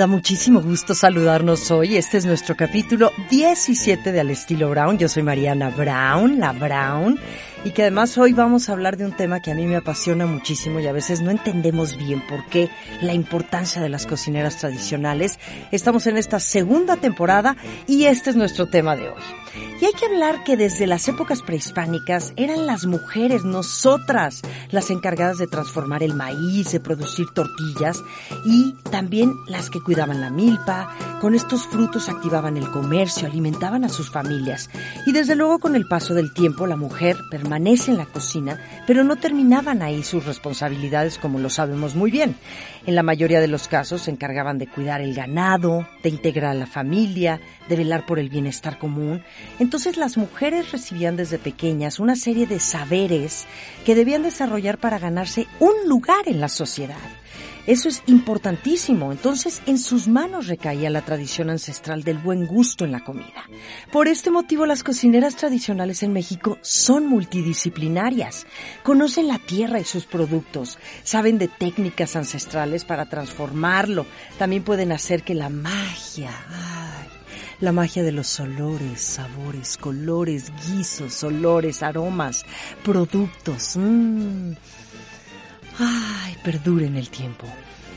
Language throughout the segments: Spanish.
Da muchísimo gusto saludarnos hoy. Este es nuestro capítulo 17 de Al estilo Brown. Yo soy Mariana Brown, la Brown, y que además hoy vamos a hablar de un tema que a mí me apasiona muchísimo y a veces no entendemos bien por qué la importancia de las cocineras tradicionales. Estamos en esta segunda temporada y este es nuestro tema de hoy. Y hay que hablar que desde las épocas prehispánicas eran las mujeres, nosotras, las encargadas de transformar el maíz, de producir tortillas y también las que cuidaban la milpa. Con estos frutos activaban el comercio, alimentaban a sus familias. Y desde luego con el paso del tiempo la mujer permanece en la cocina, pero no terminaban ahí sus responsabilidades como lo sabemos muy bien. En la mayoría de los casos se encargaban de cuidar el ganado, de integrar a la familia, de velar por el bienestar común. Entonces las mujeres recibían desde pequeñas una serie de saberes que debían desarrollar para ganarse un lugar en la sociedad. Eso es importantísimo. Entonces, en sus manos recaía la tradición ancestral del buen gusto en la comida. Por este motivo, las cocineras tradicionales en México son multidisciplinarias. Conocen la tierra y sus productos, saben de técnicas ancestrales para transformarlo. También pueden hacer que la magia, ay, la magia de los olores, sabores, colores, guisos, olores, aromas, productos. Mmm, ay, perdure en el tiempo.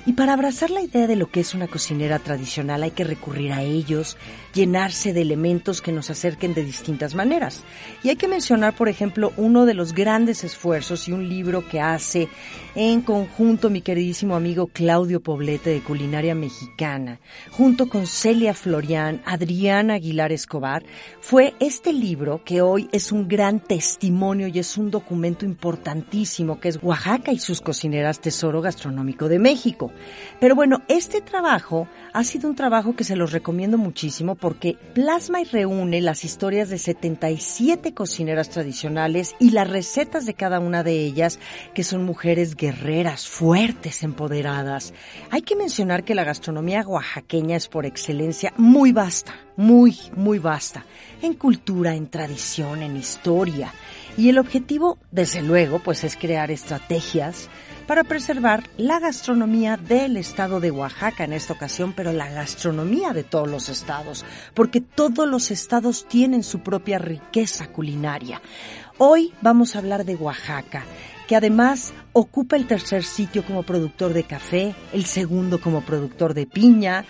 Y para abrazar la idea de lo que es una cocinera tradicional hay que recurrir a ellos, llenarse de elementos que nos acerquen de distintas maneras. Y hay que mencionar, por ejemplo, uno de los grandes esfuerzos y un libro que hace en conjunto mi queridísimo amigo Claudio Poblete de Culinaria Mexicana, junto con Celia Florian, Adriana Aguilar Escobar, fue este libro que hoy es un gran testimonio y es un documento importantísimo que es Oaxaca y sus cocineras Tesoro Gastronómico de México. Pero bueno, este trabajo ha sido un trabajo que se los recomiendo muchísimo porque plasma y reúne las historias de 77 cocineras tradicionales y las recetas de cada una de ellas, que son mujeres guerreras, fuertes, empoderadas. Hay que mencionar que la gastronomía oaxaqueña es por excelencia muy vasta, muy, muy vasta, en cultura, en tradición, en historia. Y el objetivo, desde luego, pues es crear estrategias para preservar la gastronomía del estado de Oaxaca en esta ocasión, pero la gastronomía de todos los estados, porque todos los estados tienen su propia riqueza culinaria. Hoy vamos a hablar de Oaxaca, que además ocupa el tercer sitio como productor de café, el segundo como productor de piña,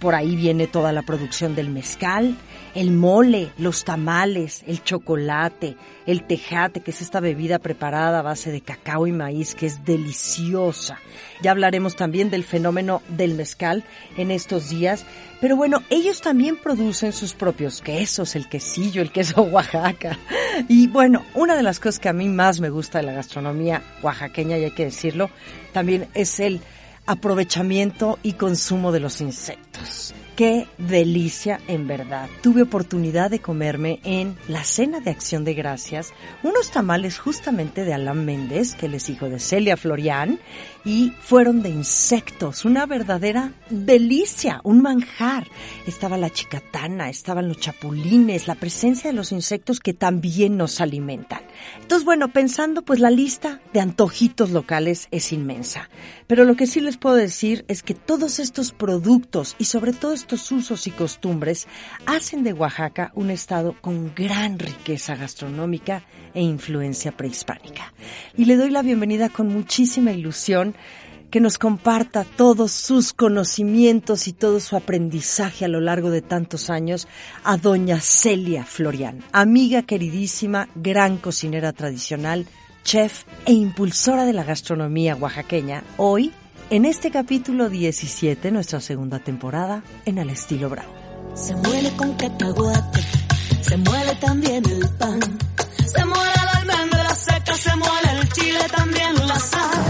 por ahí viene toda la producción del mezcal, el mole, los tamales, el chocolate, el tejate, que es esta bebida preparada a base de cacao y maíz que es deliciosa. Ya hablaremos también del fenómeno del mezcal en estos días, pero bueno, ellos también producen sus propios quesos, el quesillo, el queso Oaxaca. Y bueno, una de las cosas que a mí más me gusta de la gastronomía oaxaqueña, y hay que decirlo, también es el aprovechamiento y consumo de los insectos. Qué delicia en verdad. Tuve oportunidad de comerme en la cena de acción de gracias unos tamales justamente de Alan Méndez, que él es hijo de Celia Florian, y fueron de insectos, una verdadera delicia, un manjar. Estaba la chicatana, estaban los chapulines, la presencia de los insectos que también nos alimentan. Entonces, bueno, pensando, pues la lista de antojitos locales es inmensa. Pero lo que sí les puedo decir es que todos estos productos y sobre todo estos usos y costumbres hacen de Oaxaca un estado con gran riqueza gastronómica e influencia prehispánica. Y le doy la bienvenida con muchísima ilusión que nos comparta todos sus conocimientos y todo su aprendizaje a lo largo de tantos años a doña Celia Florian, amiga queridísima, gran cocinera tradicional, chef e impulsora de la gastronomía oaxaqueña, hoy en este capítulo 17, nuestra segunda temporada, en el estilo Bravo. Se muele con cacahuate, se muele también el pan, se muele la almendra seca, se el chile, también la sal,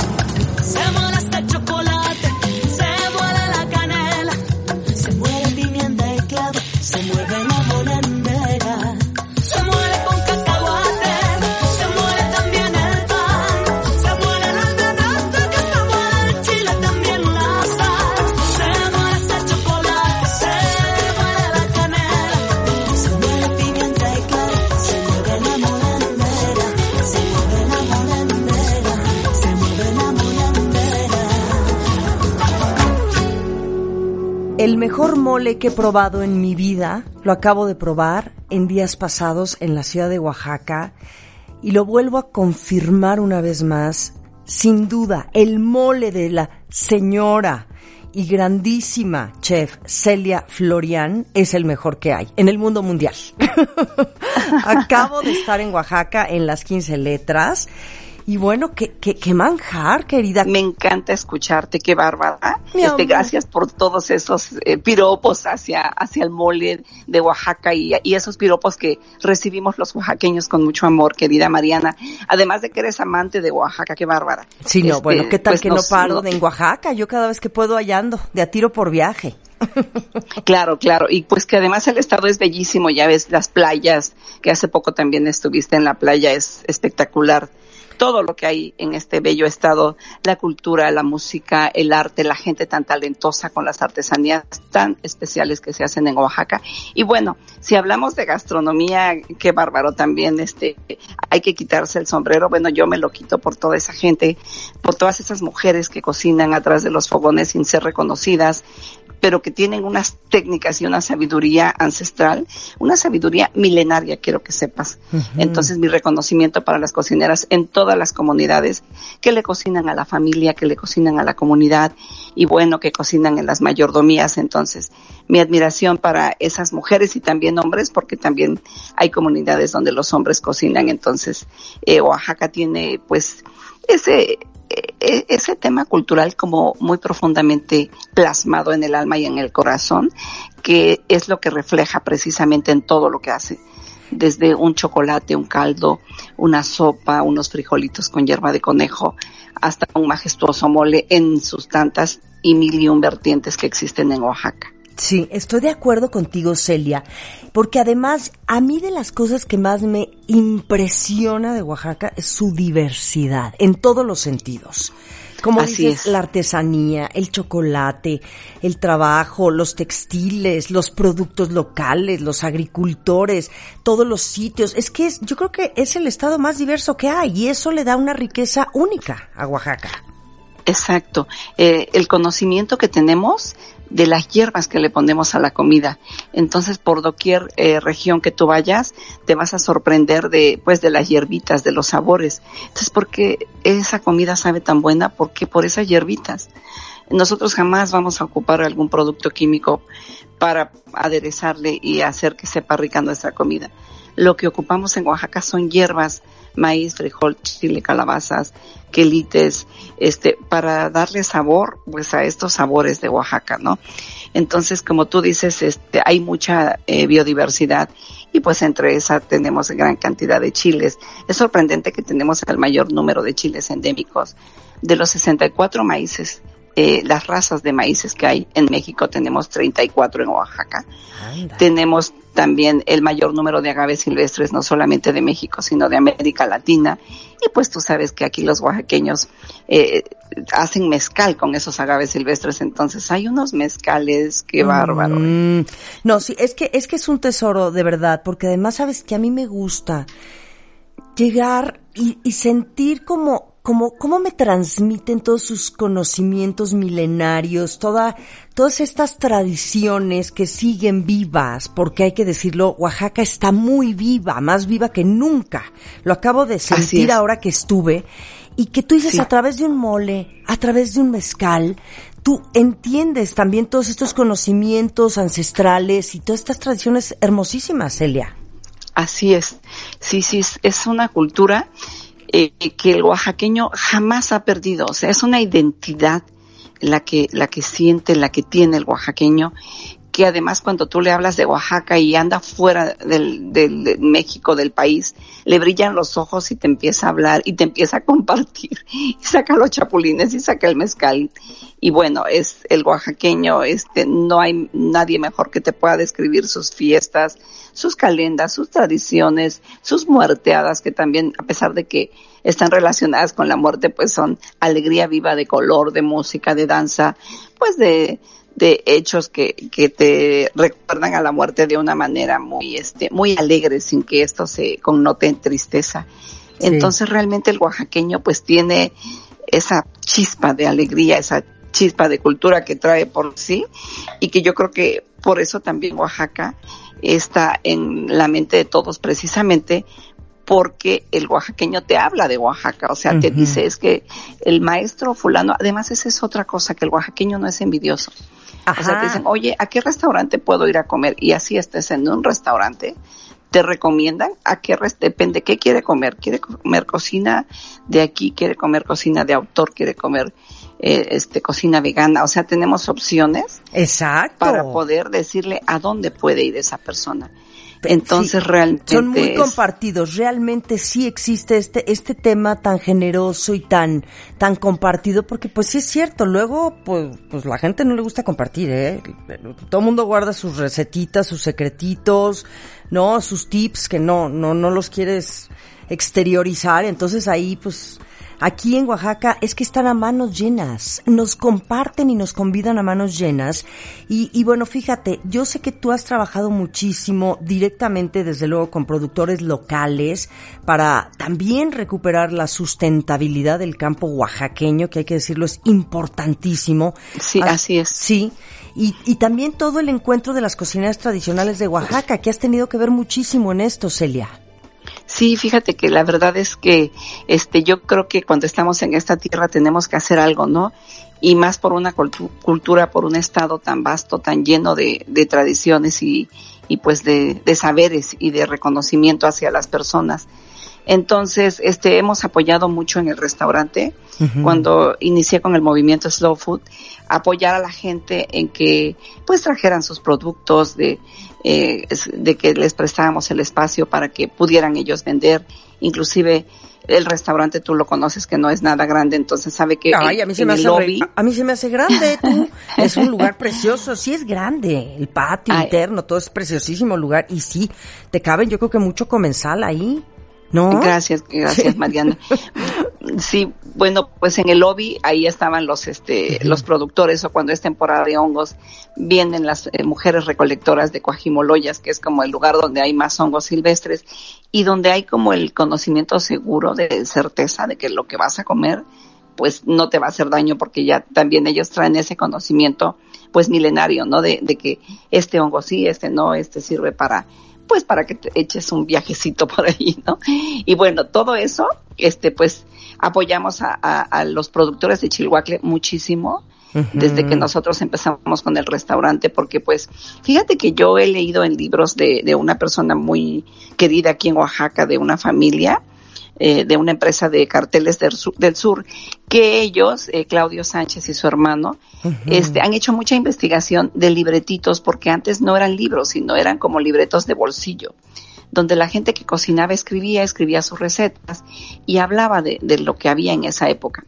mejor mole que he probado en mi vida lo acabo de probar en días pasados en la ciudad de Oaxaca y lo vuelvo a confirmar una vez más. Sin duda, el mole de la señora y grandísima chef Celia Florian es el mejor que hay en el mundo mundial. Acabo de estar en Oaxaca en las 15 letras y bueno, qué, qué, qué manjar, querida. Me encanta escucharte, qué bárbara. Este, gracias por todos esos eh, piropos hacia, hacia el mole de Oaxaca y, y esos piropos que recibimos los oaxaqueños con mucho amor, querida Mariana. Además de que eres amante de Oaxaca, qué bárbara. Sí, no, Este, bueno, ¿qué tal pues que no paro no- en Oaxaca? Yo cada vez que puedo hallando, de a tiro por viaje. Claro, claro. Y pues que además el estado es bellísimo, ya ves las playas, que hace poco también estuviste en la playa, es espectacular. Todo lo que hay en este bello estado, la cultura, la música, el arte, la gente tan talentosa con las artesanías tan especiales que se hacen en Oaxaca. Y bueno, si hablamos de gastronomía, qué bárbaro también, este, hay que quitarse el sombrero. Bueno, yo me lo quito por toda esa gente, por todas esas mujeres que cocinan atrás de los fogones sin ser reconocidas, pero que tienen unas técnicas y una sabiduría ancestral, una sabiduría milenaria, quiero que sepas. Entonces, mi reconocimiento para las cocineras en todas las comunidades que le cocinan a la familia, que le cocinan a la comunidad y bueno, que cocinan en las mayordomías. Entonces, mi admiración para esas mujeres y también hombres, porque también hay comunidades donde los hombres cocinan. Entonces, eh, Oaxaca tiene pues ese e- ese tema cultural como muy profundamente plasmado en el alma y en el corazón, que es lo que refleja precisamente en todo lo que hace. Desde un chocolate, un caldo, una sopa, unos frijolitos con hierba de conejo, hasta un majestuoso mole en sus tantas y mil y un vertientes que existen en Oaxaca. Sí, estoy de acuerdo contigo, Celia, porque además a mí de las cosas que más me impresiona de Oaxaca es su diversidad, en todos los sentidos. Como Así dices, es. la artesanía, el chocolate, el trabajo, los textiles, los productos locales, los agricultores, todos los sitios. Es que es, yo creo que es el estado más diverso que hay y eso le da una riqueza única a Oaxaca. Exacto. Eh, el conocimiento que tenemos de las hierbas que le ponemos a la comida. Entonces, por doquier eh, región que tú vayas, te vas a sorprender de, pues, de las hierbitas, de los sabores. Entonces, ¿por qué esa comida sabe tan buena? Porque por esas hierbitas. Nosotros jamás vamos a ocupar algún producto químico para aderezarle y hacer que sepa rica nuestra comida. Lo que ocupamos en Oaxaca son hierbas, maíz, frijol, chile, calabazas, quelites, este, para darle sabor, pues, a estos sabores de Oaxaca, ¿no? Entonces, como tú dices, este, hay mucha eh, biodiversidad y pues entre esa tenemos gran cantidad de chiles. Es sorprendente que tenemos el mayor número de chiles endémicos. De los 64 maíces, eh, las razas de maíces que hay en México, tenemos 34 en Oaxaca. Anda. Tenemos también el mayor número de agaves silvestres, no solamente de México, sino de América Latina. Y pues tú sabes que aquí los oaxaqueños eh, hacen mezcal con esos agaves silvestres, entonces hay unos mezcales, qué bárbaro. Mm, no, sí, es que, es que es un tesoro de verdad, porque además sabes que a mí me gusta llegar y, y sentir como, cómo, cómo me transmiten todos sus conocimientos milenarios, toda, todas estas tradiciones que siguen vivas, porque hay que decirlo, Oaxaca está muy viva, más viva que nunca. Lo acabo de sentir ahora que estuve. Y que tú dices a través de un mole, a través de un mezcal, tú entiendes también todos estos conocimientos ancestrales y todas estas tradiciones hermosísimas, Celia. Así es, sí, sí, es una cultura eh, que el oaxaqueño jamás ha perdido, o sea, es una identidad la que, la que siente, la que tiene el oaxaqueño que además cuando tú le hablas de Oaxaca y anda fuera del, del, de México, del país, le brillan los ojos y te empieza a hablar y te empieza a compartir y saca los chapulines y saca el mezcal. Y bueno, es el oaxaqueño, este, no hay nadie mejor que te pueda describir sus fiestas, sus calendas, sus tradiciones, sus muerteadas, que también, a pesar de que están relacionadas con la muerte, pues son alegría viva de color, de música, de danza, pues de, de hechos que, que te recuerdan a la muerte de una manera muy, este, muy alegre, sin que esto se connote en tristeza. Entonces realmente el oaxaqueño pues tiene esa chispa de alegría, esa chispa de cultura que trae por sí y que yo creo que por eso también Oaxaca está en la mente de todos precisamente porque el oaxaqueño te habla de Oaxaca, o sea, te dice es que el maestro fulano, además esa es otra cosa, que el oaxaqueño no es envidioso. O sea, te dicen, oye, ¿a qué restaurante puedo ir a comer? Y así estés en un restaurante, te recomiendan a qué depende qué quiere comer. Quiere comer cocina de aquí, quiere comer cocina de autor, quiere comer eh, este cocina vegana. O sea, tenemos opciones. Exacto. Para poder decirle a dónde puede ir esa persona. Entonces realmente son muy compartidos. Realmente sí existe este este tema tan generoso y tan tan compartido porque pues sí es cierto. Luego pues pues la gente no le gusta compartir, ¿eh? Todo el mundo guarda sus recetitas, sus secretitos, no, sus tips que no no no los quieres exteriorizar. Entonces ahí pues Aquí en Oaxaca es que están a manos llenas, nos comparten y nos convidan a manos llenas. Y, y, bueno, fíjate, yo sé que tú has trabajado muchísimo directamente, desde luego, con productores locales para también recuperar la sustentabilidad del campo oaxaqueño, que hay que decirlo, es importantísimo. Sí, así es. Sí. Y, y también todo el encuentro de las cocineras tradicionales de Oaxaca, que has tenido que ver muchísimo en esto, Celia. Sí, fíjate que la verdad es que este yo creo que cuando estamos en esta tierra tenemos que hacer algo, ¿no? Y más por una cultura, por un estado tan vasto, tan lleno de, de tradiciones y, y pues de, de, saberes y de reconocimiento hacia las personas. Entonces, este, hemos apoyado mucho en el restaurante. Cuando inicié con el movimiento Slow Food, apoyar a la gente en que, pues, trajeran sus productos de, eh, de que les prestábamos el espacio para que pudieran ellos vender, inclusive el restaurante tú lo conoces que no es nada grande, entonces sabe que Ay, a mí se me hace lobby... a mí se me hace grande, tú. es un lugar precioso, sí es grande, el patio interno, todo es preciosísimo lugar y sí, te caben yo creo que mucho comensal ahí. ¿No? Gracias, gracias Mariana. Sí, bueno, pues en el lobby ahí estaban los este los productores o cuando es temporada de hongos vienen las eh, mujeres recolectoras de Coajimoloyas, que es como el lugar donde hay más hongos silvestres y donde hay como el conocimiento seguro de certeza de que lo que vas a comer pues no te va a hacer daño porque ya también ellos traen ese conocimiento pues milenario, ¿no? De, de que este hongo sí, este no, este sirve para pues para que te eches un viajecito por ahí, ¿no? Y bueno, todo eso, este, pues apoyamos a, a, los productores de Chilhuacle muchísimo. Desde que nosotros empezamos con el restaurante, porque pues, fíjate que yo he leído en libros de, de una persona muy querida aquí en Oaxaca, de una familia, eh, de una empresa de carteles del sur, del sur que ellos, eh, Claudio Sánchez y su hermano, este, han hecho mucha investigación de libretitos porque antes no eran libros, sino eran como libretos de bolsillo donde la gente que cocinaba escribía, escribía sus recetas y hablaba de, de, lo que había en esa época.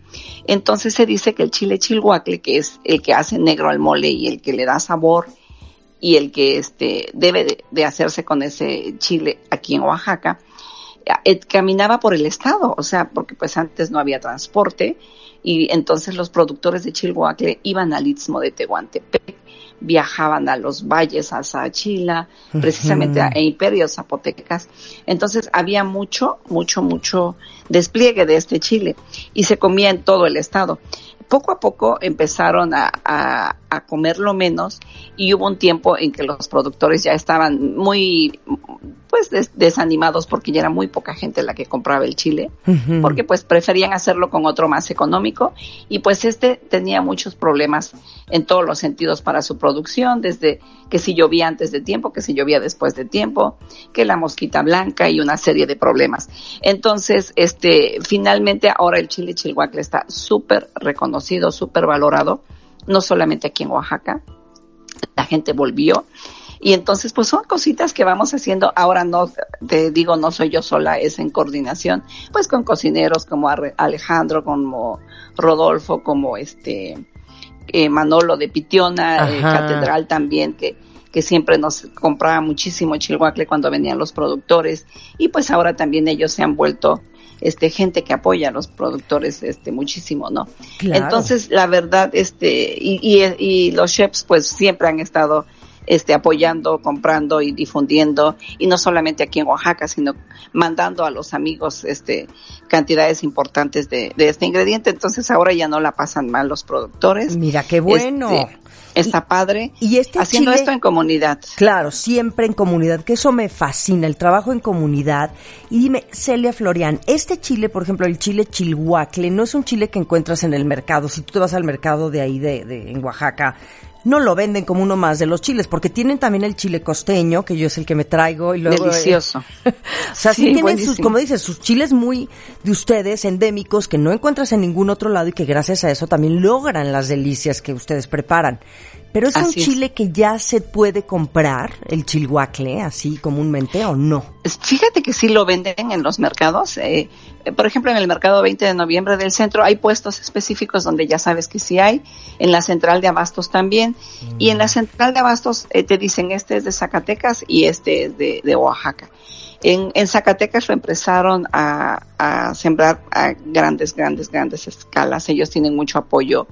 Entonces se dice que el chile chilhuacle, que es el que hace negro al mole y el que le da sabor y el que este, debe de, de hacerse con ese chile aquí en Oaxaca, caminaba por el estado, o sea, porque pues antes no había transporte y entonces los productores de Chilhuacle iban al Istmo de Tehuantepec viajaban a los valles, a Sachila, precisamente a, imperios zapotecas. Entonces había mucho, mucho, mucho despliegue de este chile y se comía en todo el estado poco a poco empezaron a, a, a, comerlo menos y hubo un tiempo en que los productores ya estaban muy pues desanimados porque ya era muy poca gente la que compraba el chile, porque pues preferían hacerlo con otro más económico y pues este tenía muchos problemas en todos los sentidos para su producción, desde que si llovía antes de tiempo, que si llovía después de tiempo, que la mosquita blanca y una serie de problemas. Entonces, este, finalmente ahora el chile chilhuacle está súper reconocido, súper valorado, no solamente aquí en Oaxaca, la gente volvió y entonces, pues son cositas que vamos haciendo. Ahora no, te digo, no soy yo sola, es en coordinación, pues con cocineros como Alejandro, como Rodolfo, como este eh, Manolo de Pitiona, eh, Catedral también, que, que siempre nos compraba muchísimo chilhuacle cuando venían los productores. Y pues ahora también ellos se han vuelto este gente que apoya a los productores este muchísimo no entonces la verdad este y, y, y los chefs pues siempre han estado este, apoyando, comprando y difundiendo, y no solamente aquí en Oaxaca, sino mandando a los amigos este, cantidades importantes de, de este ingrediente. Entonces ahora ya no la pasan mal los productores. Mira, qué bueno. Este, está padre. Y este haciendo esto en comunidad. Claro, siempre en comunidad, que eso me fascina, el trabajo en comunidad. Y dime, Celia Florian, este chile, por ejemplo, el chile chilhuacle, no es un chile que encuentras en el mercado. Si tú te vas al mercado de ahí, de, de en Oaxaca, no lo venden como uno más de los chiles, porque tienen también el chile costeño, que yo es el que me traigo y luego... Delicioso. o sea, sí, tienen sus, como dices, sus chiles muy de ustedes, endémicos, que no encuentras en ningún otro lado y que gracias a eso también logran las delicias que ustedes preparan. Pero es un chile que ya se puede comprar, el chilhuacle, así comúnmente, ¿o no? Fíjate que sí lo venden en los mercados. Eh, por ejemplo, en el mercado 20 de noviembre del centro hay puestos específicos donde ya sabes que sí hay. En la central de abastos también. Y en la mm. central de abastos eh, te dicen este es de Zacatecas y este es de, de Oaxaca. En, en, Zacatecas lo empezaron a, a sembrar a grandes, grandes, grandes escalas. Ellos tienen mucho apoyo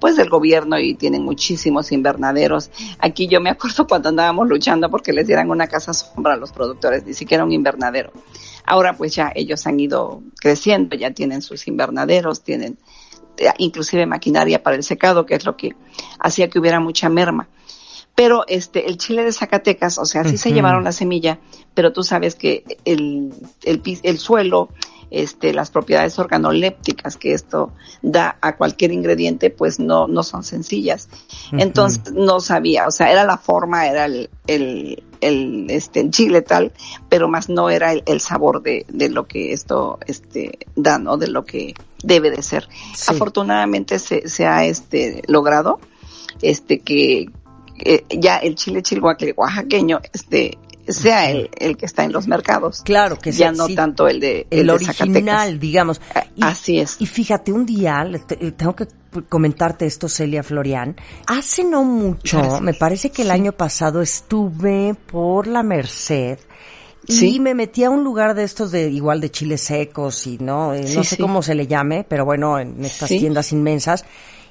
pues del gobierno y tienen muchísimos invernaderos. Aquí yo me acuerdo cuando andábamos luchando porque les dieran una casa sombra a los productores, ni siquiera un invernadero. Ahora pues ya ellos han ido creciendo, ya tienen sus invernaderos, tienen eh, inclusive maquinaria para el secado, que es lo que hacía que hubiera mucha merma. Pero este, el chile de Zacatecas, o sea, sí se llevaron la semilla, pero tú sabes que el, el, el suelo, este, las propiedades organolépticas que esto da a cualquier ingrediente, pues no, no son sencillas. Entonces no sabía, o sea, era la forma, era el, el, el, este, el chile tal, pero más no era el, sabor de, de, lo que esto, este, da, ¿no? De lo que debe de ser. Afortunadamente se, se ha, este, logrado, este, que, ya el chile chilhuacle oaxaqueño, este, sea el, el, que está en los mercados. Claro que ya no tanto el de el, original, digamos. Así es. Y fíjate, un día tengo que comentarte esto, Celia Florian. Hace no mucho, me parece que el año pasado estuve por la Merced. Y me metí a un lugar de estos de igual de chiles secos y no, eh, no sé cómo se le llame, pero bueno, en estas tiendas inmensas.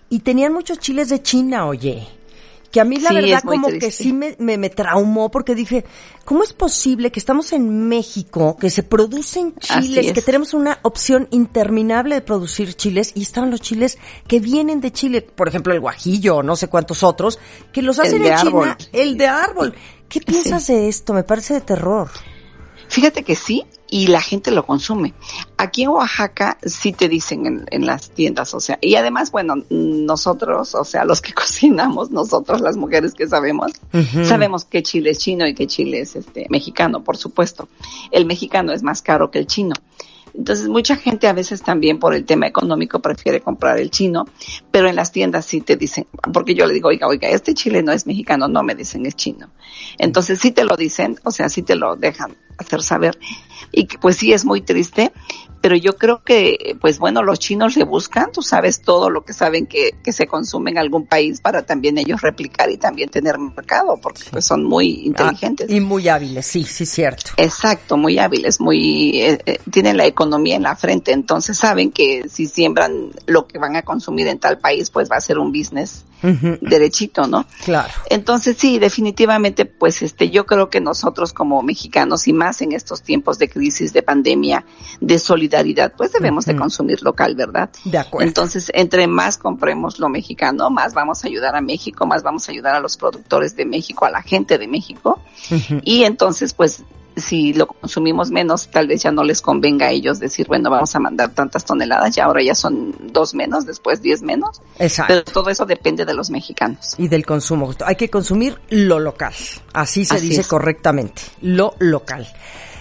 Y tenían muchos chiles de China, oye que a mí la verdad como que sí me, me, traumó porque dije, ¿cómo es posible que estamos en México, que se producen chiles, que tenemos una opción interminable de producir chiles y están los chiles que vienen de Chile, por ejemplo el guajillo o no sé cuántos otros, que los hacen en China, el de árbol. ¿Qué piensas de esto? Me parece de terror. Fíjate que sí, y la gente lo consume. Aquí en Oaxaca sí te dicen en, las tiendas, o sea, y además, bueno, nosotros, o sea, los que cocinamos, nosotros las mujeres que sabemos, sabemos que chile es chino y que chile es este mexicano, por supuesto. El mexicano es más caro que el chino. Entonces, mucha gente a veces también por el tema económico prefiere comprar el chino, pero en las tiendas sí te dicen, porque yo le digo, oiga, oiga, este chile no es mexicano, no me dicen es chino. Entonces, sí te lo dicen, o sea, sí te lo dejan hacer saber. Y pues sí es muy triste, pero yo creo que, pues bueno, los chinos le buscan, tú sabes todo lo que saben que, que se consume en algún país para también ellos replicar y también tener mercado, porque pues son muy inteligentes. y muy hábiles, sí, sí, cierto. Exacto, muy hábiles, muy, eh, eh, tienen la economía en la frente, entonces saben que si siembran lo que van a consumir en tal país, pues va a ser un business derechito, ¿no? Claro. Entonces sí, definitivamente, pues este, yo creo que nosotros como mexicanos y más en estos tiempos de crisis, de pandemia, de solidaridad, pues debemos de consumir local, ¿verdad? De acuerdo. Entonces, entre más compremos lo mexicano, más vamos a ayudar a México, más vamos a ayudar a los productores de México, a la gente de México. Y entonces, pues si lo consumimos menos, tal vez ya no les convenga a ellos decir, bueno, vamos a mandar tantas toneladas, ya ahora ya son dos menos, después diez menos. Exacto. Pero todo eso depende de los mexicanos. Y del consumo. Hay que consumir lo local. Así se Así dice es. correctamente. Lo local.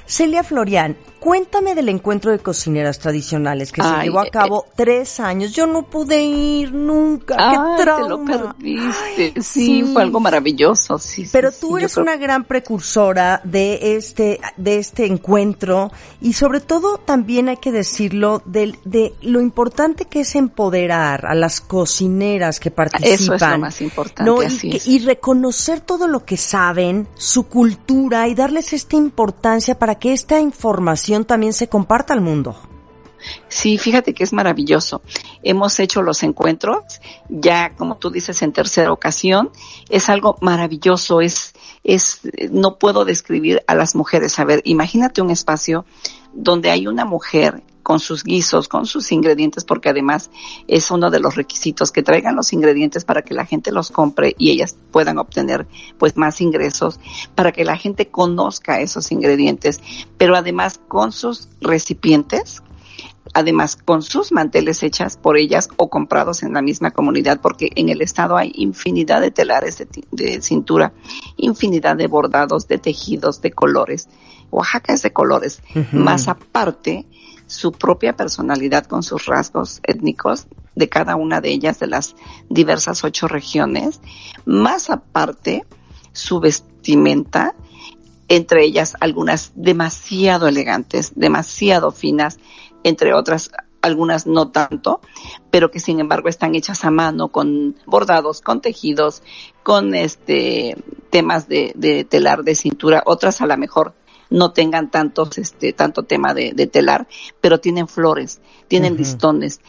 Celia Florian, cuéntame del encuentro de cocineras tradicionales que se llevó a eh, cabo tres años. Yo no pude ir nunca. ¡Qué Ah, trauma! te lo perdiste. Ay, sí, fue algo maravilloso. Sí, Pero sí, tú eres creo- una gran precursora de este, de este encuentro y sobre todo también hay que decirlo del, de lo importante que es empoderar a las cocineras que participan. Eso es lo más importante, ¿no? Y, así que- es. y reconocer todo lo que saben, su cultura y darles esta importancia para que esta información también se comparta al mundo. Sí, fíjate que es maravilloso. Hemos hecho los encuentros, ya como tú dices en tercera ocasión, es algo maravilloso, es, es, no puedo describir a las mujeres. A ver, imagínate un espacio donde hay una mujer con sus guisos, con sus ingredientes, porque además es uno de los requisitos que traigan los ingredientes para que la gente los compre y ellas puedan obtener pues más ingresos, para que la gente conozca esos ingredientes, pero además con sus recipientes, además con sus manteles hechas por ellas o comprados en la misma comunidad, porque en el estado hay infinidad de telares de, de cintura, infinidad de bordados, de tejidos, de colores. Oaxaca es de colores, más aparte su propia personalidad con sus rasgos étnicos de cada una de ellas de las diversas ocho regiones, más aparte su vestimenta, entre ellas algunas demasiado elegantes, demasiado finas, entre otras algunas no tanto, pero que sin embargo están hechas a mano con bordados, con tejidos, con este temas de, de telar de cintura, otras a lo mejor no tengan tantos, este, tanto tema de, de telar, pero tienen flores, tienen listones.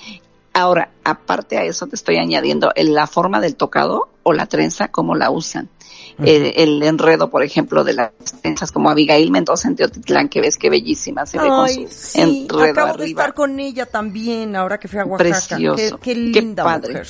Ahora, aparte a eso te estoy añadiendo en la forma del tocado o la trenza, cómo la usan. el, el enredo, por ejemplo, de las trenzas como Abigail Mendoza en Teotitlán, que ves que bellísima se ve con su sí, enredo acabo de estar con ella también, ahora que fui a Oaxaca. Precioso. Qué, qué Qué linda padre. mujer.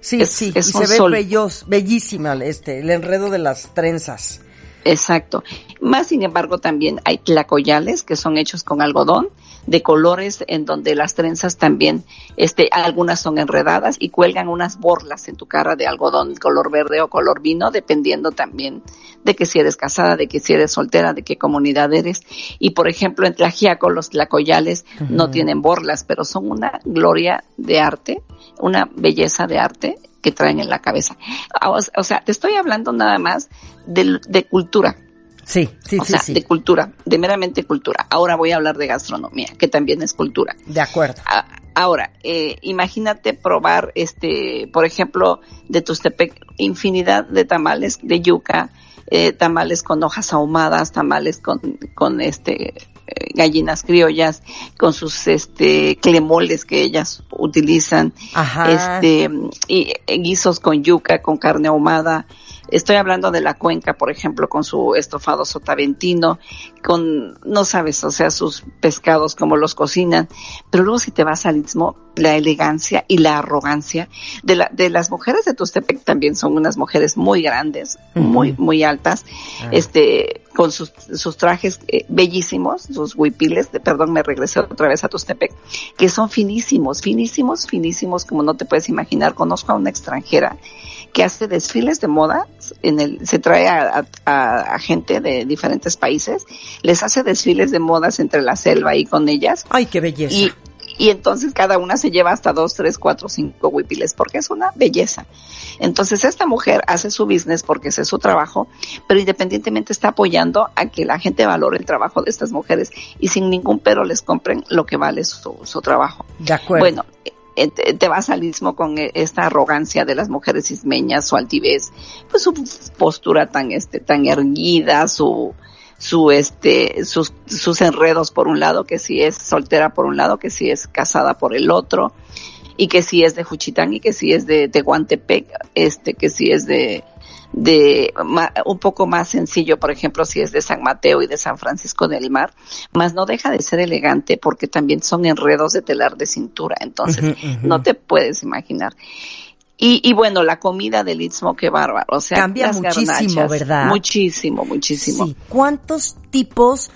Sí, Es- sí, es y se ve bellos, bellísima este, el enredo de las trenzas. Exacto. Más sin embargo también hay tlacoyales que son hechos con algodón de colores en donde las trenzas también, este, algunas son enredadas y cuelgan unas borlas en tu cara de algodón color verde o color vino, dependiendo también de que si eres casada, de que si eres soltera, de qué comunidad eres. Y por ejemplo en Tlajiaco los tlacoyales no tienen borlas, pero son una gloria de arte, una belleza de arte que traen en la cabeza. O, o sea, te estoy hablando nada más de, de cultura, Sí, sí, o sí, sea, sí. de cultura, de meramente cultura. Ahora voy a hablar de gastronomía, que también es cultura. De acuerdo. A- Ahora, eh, imagínate probar, este, por ejemplo, de Tustepec, infinidad de tamales de yuca, eh, tamales con hojas ahumadas, tamales con, con este, gallinas criollas, con sus, este, clemoles que ellas utilizan, Ajá. este, y eh, guisos con yuca, con carne ahumada. Estoy hablando de la cuenca, por ejemplo, con su estofado sotaventino, con, no sabes, o sea, sus pescados, como los cocinan. Pero luego si te vas al istmo, la elegancia y la arrogancia de, la, de las mujeres de Tustepec también son unas mujeres muy grandes, muy, muy altas, Ah. este, con sus, sus trajes eh, bellísimos, sus huipiles, de, perdón, me regresé otra vez a Tustepec, que son finísimos, finísimos, finísimos, como no te puedes imaginar. Conozco a una extranjera que hace desfiles de moda, en el, se trae a, a- a gente de diferentes países, les hace desfiles de modas entre la selva y con ellas, Ay, qué belleza. y, y entonces cada una se lleva hasta dos, tres, cuatro, cinco huipiles, porque es una belleza. Entonces esta mujer hace su business porque ese es su trabajo, pero independientemente está apoyando a que la gente valore el trabajo de estas mujeres y sin ningún pero les compren lo que vale su, su trabajo. de acuerdo. Bueno, te, te vas al mismo con eh, esta arrogancia de las mujeres ismeñas, su altivez, pues su postura tan este tan erguida, su su este sus sus enredos por un lado, que si es soltera por un lado, que si es casada por el otro. y que si es de Juchitán y que si es de Tehuantepec, este, que si es de, de un poco más sencillo, por ejemplo, si es de San Mateo y de San Francisco del Mar, más no deja de ser elegante porque también son enredos de telar de cintura, entonces no te puedes imaginar. Y, y bueno, la comida del Istmo, qué bárbaro. O sea, cambia muchísimo, ¿verdad? Muchísimo, muchísimo. Sí. ¿Cuántos tipos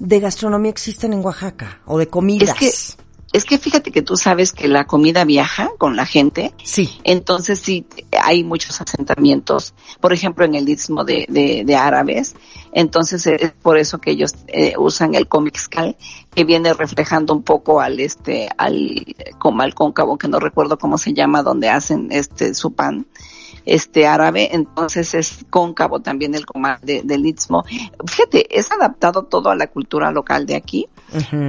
de gastronomía existen en Oaxaca o de comidas? Es que es que fíjate que tú sabes que la comida viaja con la gente. Sí. Entonces sí, hay muchos asentamientos, por ejemplo, en el istmo de, de, árabes. Entonces es por eso que ellos eh, usan el comixcal, que viene reflejando un poco al este, al comal cóncavo, que no recuerdo cómo se llama, donde hacen este su pan este árabe, entonces es cóncavo también el comal del istmo. Fíjate, es adaptado todo a la cultura local de aquí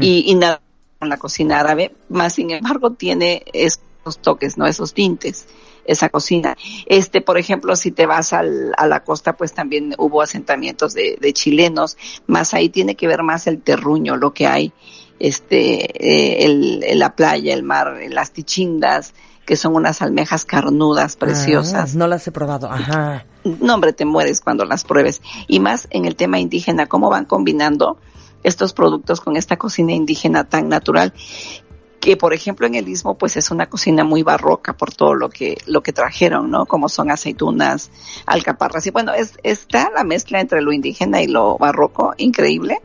y, y nada con la cocina árabe, más sin embargo tiene esos toques, ¿no? Esos tintes, esa cocina. Este, por ejemplo, si te vas al, a la costa, pues también hubo asentamientos de, de, chilenos, más ahí tiene que ver más el terruño, lo que hay, este, eh, el, la playa, el mar, las tichindas, que son unas almejas carnudas, ah, preciosas. no las he probado, ajá. No, hombre, te mueres cuando las pruebes. Y más en el tema indígena, cómo van combinando estos productos con esta cocina indígena tan natural que por ejemplo en el istmo pues es una cocina muy barroca por todo lo que lo que trajeron no como son aceitunas alcaparras y bueno es está la mezcla entre lo indígena y lo barroco increíble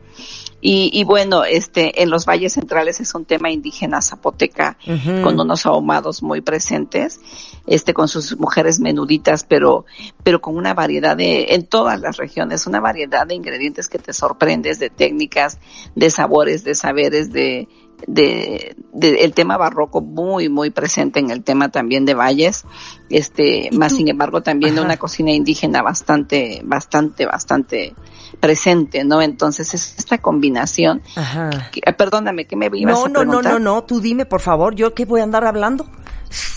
y, y, bueno, este, en los valles centrales es un tema indígena zapoteca, con unos ahumados muy presentes, este, con sus mujeres menuditas, pero, pero con una variedad de, en todas las regiones, una variedad de ingredientes que te sorprendes, de técnicas, de sabores, de saberes, de, de, de, el tema barroco muy muy presente en el tema también de valles este más sin embargo también de una cocina indígena bastante bastante bastante presente, ¿no? Entonces es esta combinación. Ajá. Eh, perdóname, ¿qué me ibas no, a preguntar? No, no, no, no, tú dime, por favor, ¿yo qué voy a andar hablando?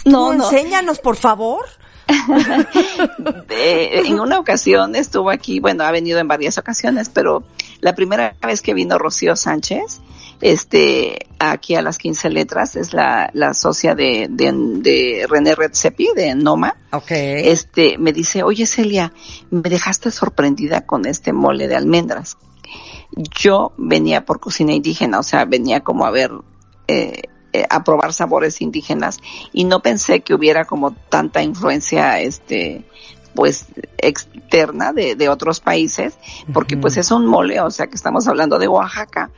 No, no. Enséñanos, por favor. en una ocasión estuvo aquí, bueno, ha venido en varias ocasiones, pero la primera vez que vino Rocío Sánchez, este, aquí a las 15 letras, es la, la socia de, de, de René Redzepi, de Noma. Okay. Este, me dice, oye Celia, me dejaste sorprendida con este mole de almendras. Yo venía por cocina indígena, o sea, venía como a ver, eh, eh, a probar sabores indígenas y no pensé que hubiera como tanta influencia, este, pues externa de, de otros países, porque pues es un mole, o sea que estamos hablando de Oaxaca,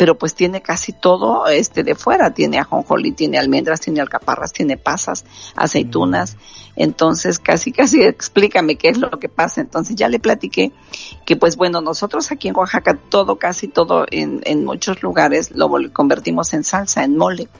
pero pues tiene casi todo este de fuera, tiene ajonjolí, tiene almendras, tiene alcaparras, tiene pasas, aceitunas, entonces casi casi explícame qué es lo que pasa, entonces ya le platiqué que pues bueno, nosotros aquí en Oaxaca todo, casi todo en, en muchos lugares lo convertimos en salsa, en mole,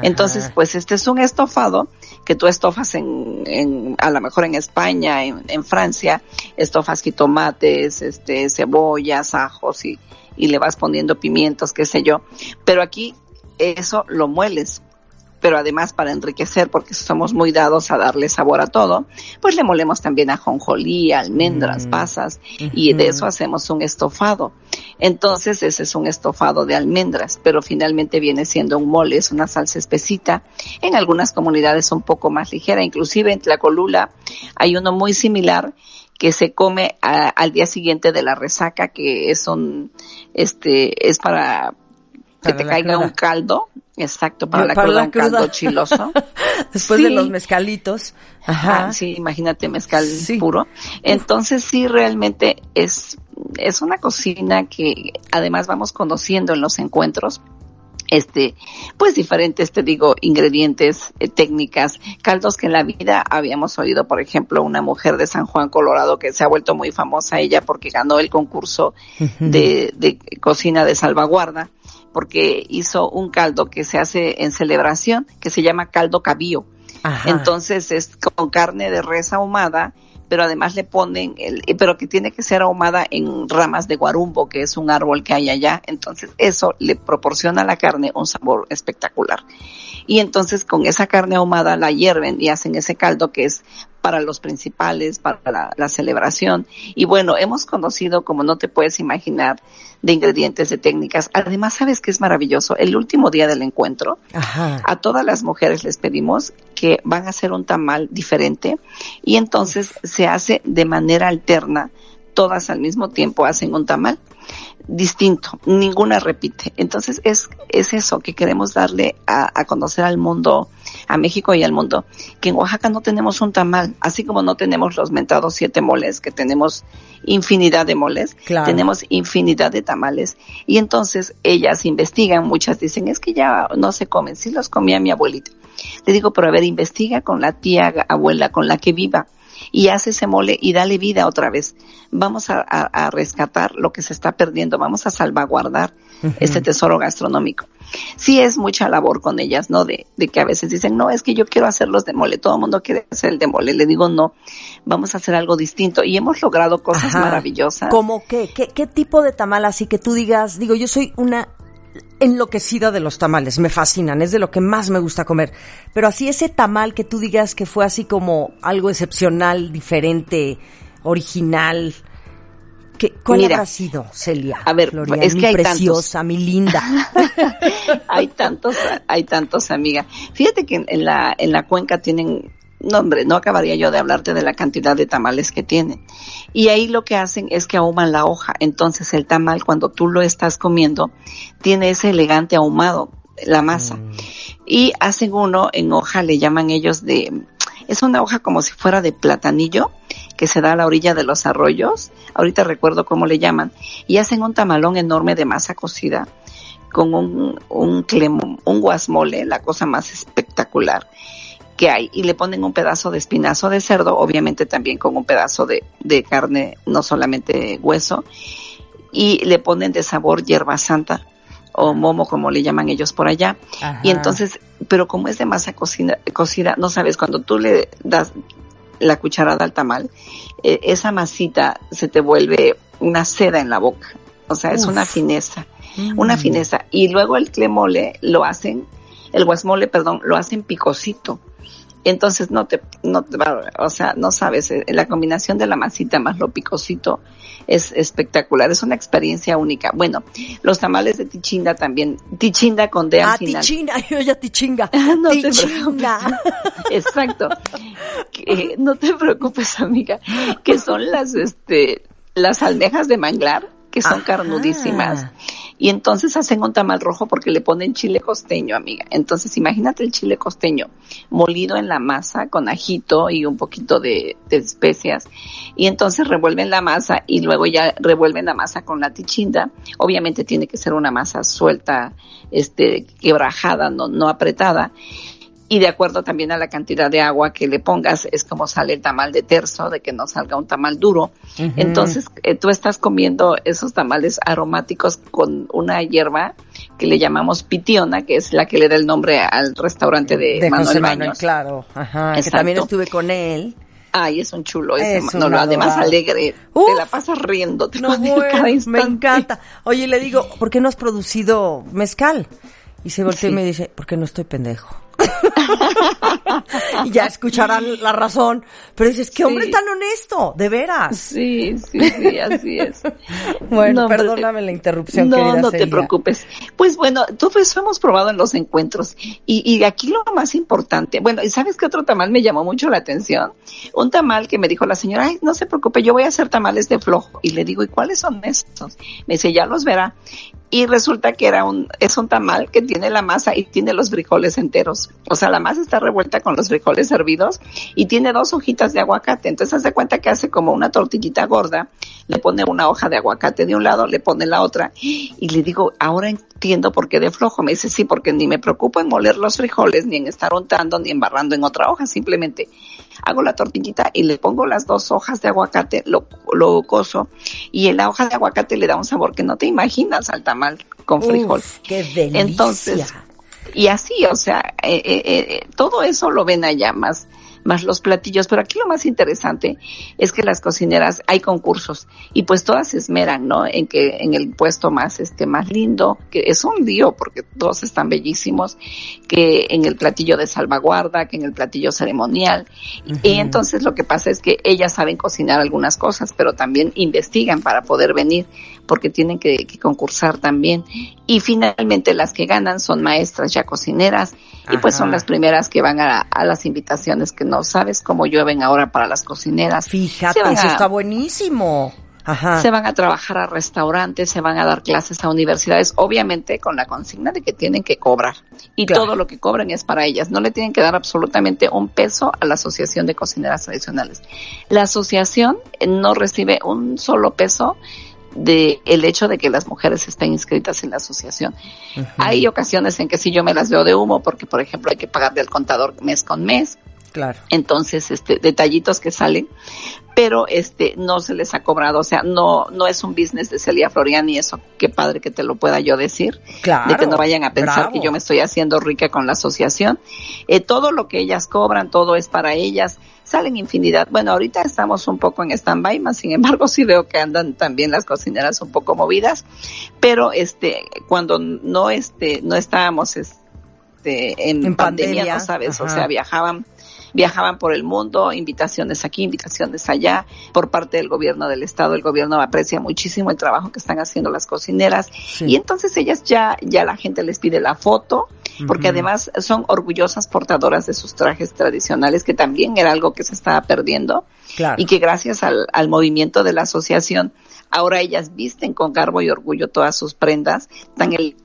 entonces pues este es un estofado que tú estofas en, en a lo mejor en España, en, en Francia, estofas jitomates, este, cebollas, ajos y y le vas poniendo pimientos, qué sé yo. Pero aquí eso lo mueles. Pero además para enriquecer, porque somos muy dados a darle sabor a todo, pues le molemos también a jonjolí, almendras, mm. pasas, y de eso hacemos un estofado. Entonces ese es un estofado de almendras, pero finalmente viene siendo un mole, es una salsa espesita. En algunas comunidades un poco más ligera, inclusive en Tlacolula hay uno muy similar que se come al día siguiente de la resaca, que es un, este, es para, que te caiga un caldo, exacto, para, la, cruda, un caldo chiloso. Después de los mezcalitos. Ajá. Ah, sí, imagínate mezcal puro. Entonces sí, realmente es, es una cocina que además vamos conociendo en los encuentros este, pues diferentes, te digo, ingredientes, eh, técnicas, caldos que en la vida habíamos oído, por ejemplo, una mujer de San Juan, Colorado, que se ha vuelto muy famosa ella porque ganó el concurso de, de cocina de salvaguarda, porque hizo un caldo que se hace en celebración, que se llama caldo cabío. Entonces es con carne de res ahumada, pero además le ponen, el, pero que tiene que ser ahumada en ramas de guarumbo, que es un árbol que hay allá. Entonces eso le proporciona a la carne un sabor espectacular. Y entonces con esa carne ahumada la hierven y hacen ese caldo que es para los principales, para la, la, celebración. Y bueno, hemos conocido, como no te puedes imaginar, de ingredientes, de técnicas. Además, ¿sabes qué es maravilloso? El último día del encuentro, Ajá. a todas las mujeres les pedimos que van a hacer un tamal diferente y entonces se hace de manera alterna. Todas al mismo tiempo hacen un tamal distinto, ninguna repite. Entonces es, es eso que queremos darle a, a, conocer al mundo, a México y al mundo, que en Oaxaca no tenemos un tamal, así como no tenemos los mentados siete moles, que tenemos infinidad de moles, claro. tenemos infinidad de tamales. Y entonces ellas investigan, muchas dicen, es que ya no se comen, sí los comía mi abuelita. Le digo, pero a ver, investiga con la tía abuela con la que viva y hace ese mole y dale vida otra vez. Vamos a, a, a rescatar lo que se está perdiendo, vamos a salvaguardar uh -huh. este tesoro gastronómico. Sí es mucha labor con ellas, ¿no? De, de, que a veces dicen, no, es que yo quiero hacerlos de mole, todo el mundo quiere hacer el de mole. Le digo, no, vamos a hacer algo distinto. Y hemos logrado cosas Ajá. maravillosas. ¿Cómo qué? qué? ¿Qué tipo de tamal así que tú digas, digo, yo soy una enloquecida de los tamales, me fascinan, es de lo que más me gusta comer. Pero así ese tamal que tú digas que fue así como algo excepcional, diferente, original. ¿Qué, ¿Cuál Mira, habrá sido, Celia? A ver, Gloria, es que mi hay preciosa, tantos. mi linda. hay tantos, hay tantos, amiga. Fíjate que en la, en la cuenca tienen no hombre, no acabaría yo de hablarte de la cantidad de tamales que tienen. Y ahí lo que hacen es que ahuman la hoja. Entonces el tamal, cuando tú lo estás comiendo, tiene ese elegante ahumado, la masa. Mm. Y hacen uno en hoja, le llaman ellos de, es una hoja como si fuera de platanillo, que se da a la orilla de los arroyos. Ahorita recuerdo cómo le llaman. Y hacen un tamalón enorme de masa cocida con un, un clemo, un guasmole, la cosa más espectacular que hay y le ponen un pedazo de espinazo de cerdo, obviamente también con un pedazo de, de carne, no solamente hueso, y le ponen de sabor hierba santa o momo como le llaman ellos por allá. Ajá. Y entonces, pero como es de masa cocida, cocida, no sabes, cuando tú le das la cucharada al tamal, eh, esa masita se te vuelve una seda en la boca. O sea, es Uf. una fineza, Mm. una fineza. Y luego el clemole lo hacen, el guasmole, perdón, lo hacen picosito entonces no te, no te va, o sea, no sabes, eh, la combinación de la masita más lo picosito es espectacular, es una experiencia única. Bueno, los tamales de tichinda también, tichinda con D al ah, final. tichinga, yo ya tichinga. no te tichinga. Exacto. Que, no te preocupes, amiga, que son las, este, las almejas de manglar, que son Ajá. carnudísimas. Y entonces hacen un tamal rojo porque le ponen chile costeño, amiga. Entonces imagínate el chile costeño molido en la masa con ajito y un poquito de, de, especias. Y entonces revuelven la masa y luego ya revuelven la masa con la tichinda. Obviamente tiene que ser una masa suelta, este, quebrajada, no, no apretada y de acuerdo también a la cantidad de agua que le pongas, es como sale el tamal de terzo, de que no salga un tamal duro. Uh -huh. Entonces, eh, tú estás comiendo esos tamales aromáticos con una hierba que le llamamos pitiona, que es la que le da el nombre al restaurante de, de Manuel José Baños. Manuel, claro, ajá, que también estuve con él. Ay, es un chulo ese Es un además alegre, Uf. te la pasas riendo, te No, con él bueno, cada me encanta. Oye, le digo, ¿por qué no has producido mezcal? Y se voltea Sí. y me dice, porque no estoy pendejo. y ya escucharán la razón. Pero dices, qué hombre Sí. tan honesto, de veras. Sí, sí, sí, así es. Bueno, No, perdóname la interrupción, No, querida no te preocupes. Pues bueno, todo eso hemos probado en los encuentros. Y, y aquí lo más importante, bueno, ¿y sabes qué otro tamal me llamó mucho la atención? Un tamal que me dijo la señora, ay, no se preocupe, yo voy a hacer tamales de flojo. Y le digo, ¿y cuáles son estos? Me dice, ya los verá. Y resulta que era un, es un tamal que tiene la masa y tiene los frijoles enteros. O sea, la masa está revuelta con los frijoles hervidos y tiene dos hojitas de aguacate. Entonces hace cuenta que hace como una tortillita gorda, le pone una hoja de aguacate de un lado, le pone la otra. Y le digo, ahora entiendo por qué de flojo. Me dice, sí, porque ni me preocupo en moler los frijoles, ni en estar untando, ni embarrando en otra hoja. Simplemente hago la tortillita y le pongo las dos hojas de aguacate, lo, lo coso, y la hoja de aguacate le da un sabor que no te imaginas al tamal con frijol. Uf, qué delicia. Entonces, y así, o sea, eh, eh, eh, todo eso lo ven allá más, más los platillos. Pero aquí lo más interesante es que las cocineras, hay concursos y pues todas se esmeran, ¿no? En que en el puesto más, este, más lindo, que es un lío porque todos están bellísimos, que en el platillo de salvaguarda, que en el platillo ceremonial. Y entonces lo que pasa es que ellas saben cocinar algunas cosas, pero también investigan para poder venir porque tienen que, concursar también. Y finalmente las que ganan son maestras ya cocineras y pues son las primeras que van a, las invitaciones que no sabes cómo llueven ahora para las cocineras. Fíjate, eso está buenísimo. Ajá. Se van a trabajar a restaurantes, se van a dar clases a universidades, obviamente con la consigna de que tienen que cobrar. Y todo lo que cobran es para ellas. No le tienen que dar absolutamente un peso a la Asociación de Cocineras Tradicionales. La asociación no recibe un solo peso de el hecho de que las mujeres estén inscritas en la asociación. Hay ocasiones en que sí yo me las veo de humo porque, por ejemplo, hay que pagarle al contador mes con mes. Claro. Entonces, este, detallitos que salen, pero este, no se les ha cobrado, o sea, no, no es un business de Celia Florian y eso, qué padre que te lo pueda yo decir. Claro. De que no vayan a pensar que yo me estoy haciendo rica con la asociación. Eh, todo lo que ellas cobran, todo es para ellas salen infinidad. Bueno, ahorita estamos un poco en stand-by, más sin embargo sí veo que andan también las cocineras un poco movidas, pero este, cuando no este, no estábamos este, en, pandemia, ¿no sabes? O sea, viajaban viajaban por el mundo, invitaciones aquí, invitaciones allá, por parte del gobierno del estado. El gobierno aprecia muchísimo el trabajo que están haciendo las cocineras. Y entonces ellas ya, ya la gente les pide la foto, porque además son orgullosas portadoras de sus trajes tradicionales, que también era algo que se estaba perdiendo. Y que gracias al, al movimiento de la asociación, ahora ellas visten con garbo y orgullo todas sus prendas, tan el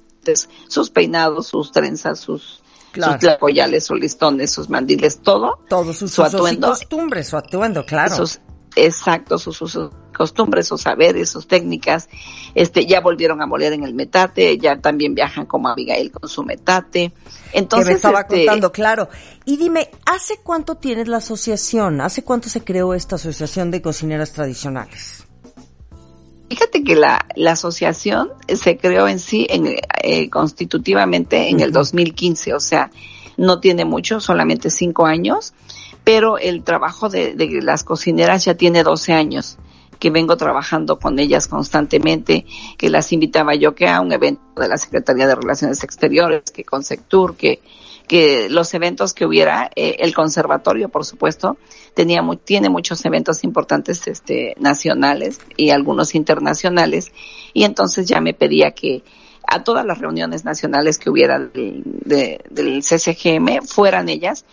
sus peinados, sus trenzas, sus sus tlacoyales, sus listones, sus mandiles, todo. Todo, sus su atuendo. sus costumbres, su atuendo, claro. Sus, exacto, sus, sus, costumbres, sus saberes, sus técnicas. Este, ya volvieron a moler en el metate, ya también viajan como Abigail con su metate. Entonces, que me estaba este, contando, claro. Y dime, ¿hace cuánto tienes la asociación? ¿Hace cuánto se creó esta asociación de cocineras tradicionales? Fíjate que la, la asociación se creó en sí en, eh, constitutivamente en el 2015, o sea, no tiene mucho, solamente cinco años, pero el trabajo de, de las cocineras ya tiene 12 años que vengo trabajando con ellas constantemente, que las invitaba yo que a un evento de la Secretaría de Relaciones Exteriores, que con Sectur, que que los eventos que hubiera, eh, el conservatorio, por supuesto, tenía tiene muchos eventos importantes este, nacionales y algunos internacionales, y entonces ya me pedía que a todas las reuniones nacionales que hubiera del CCGM fueran ellas,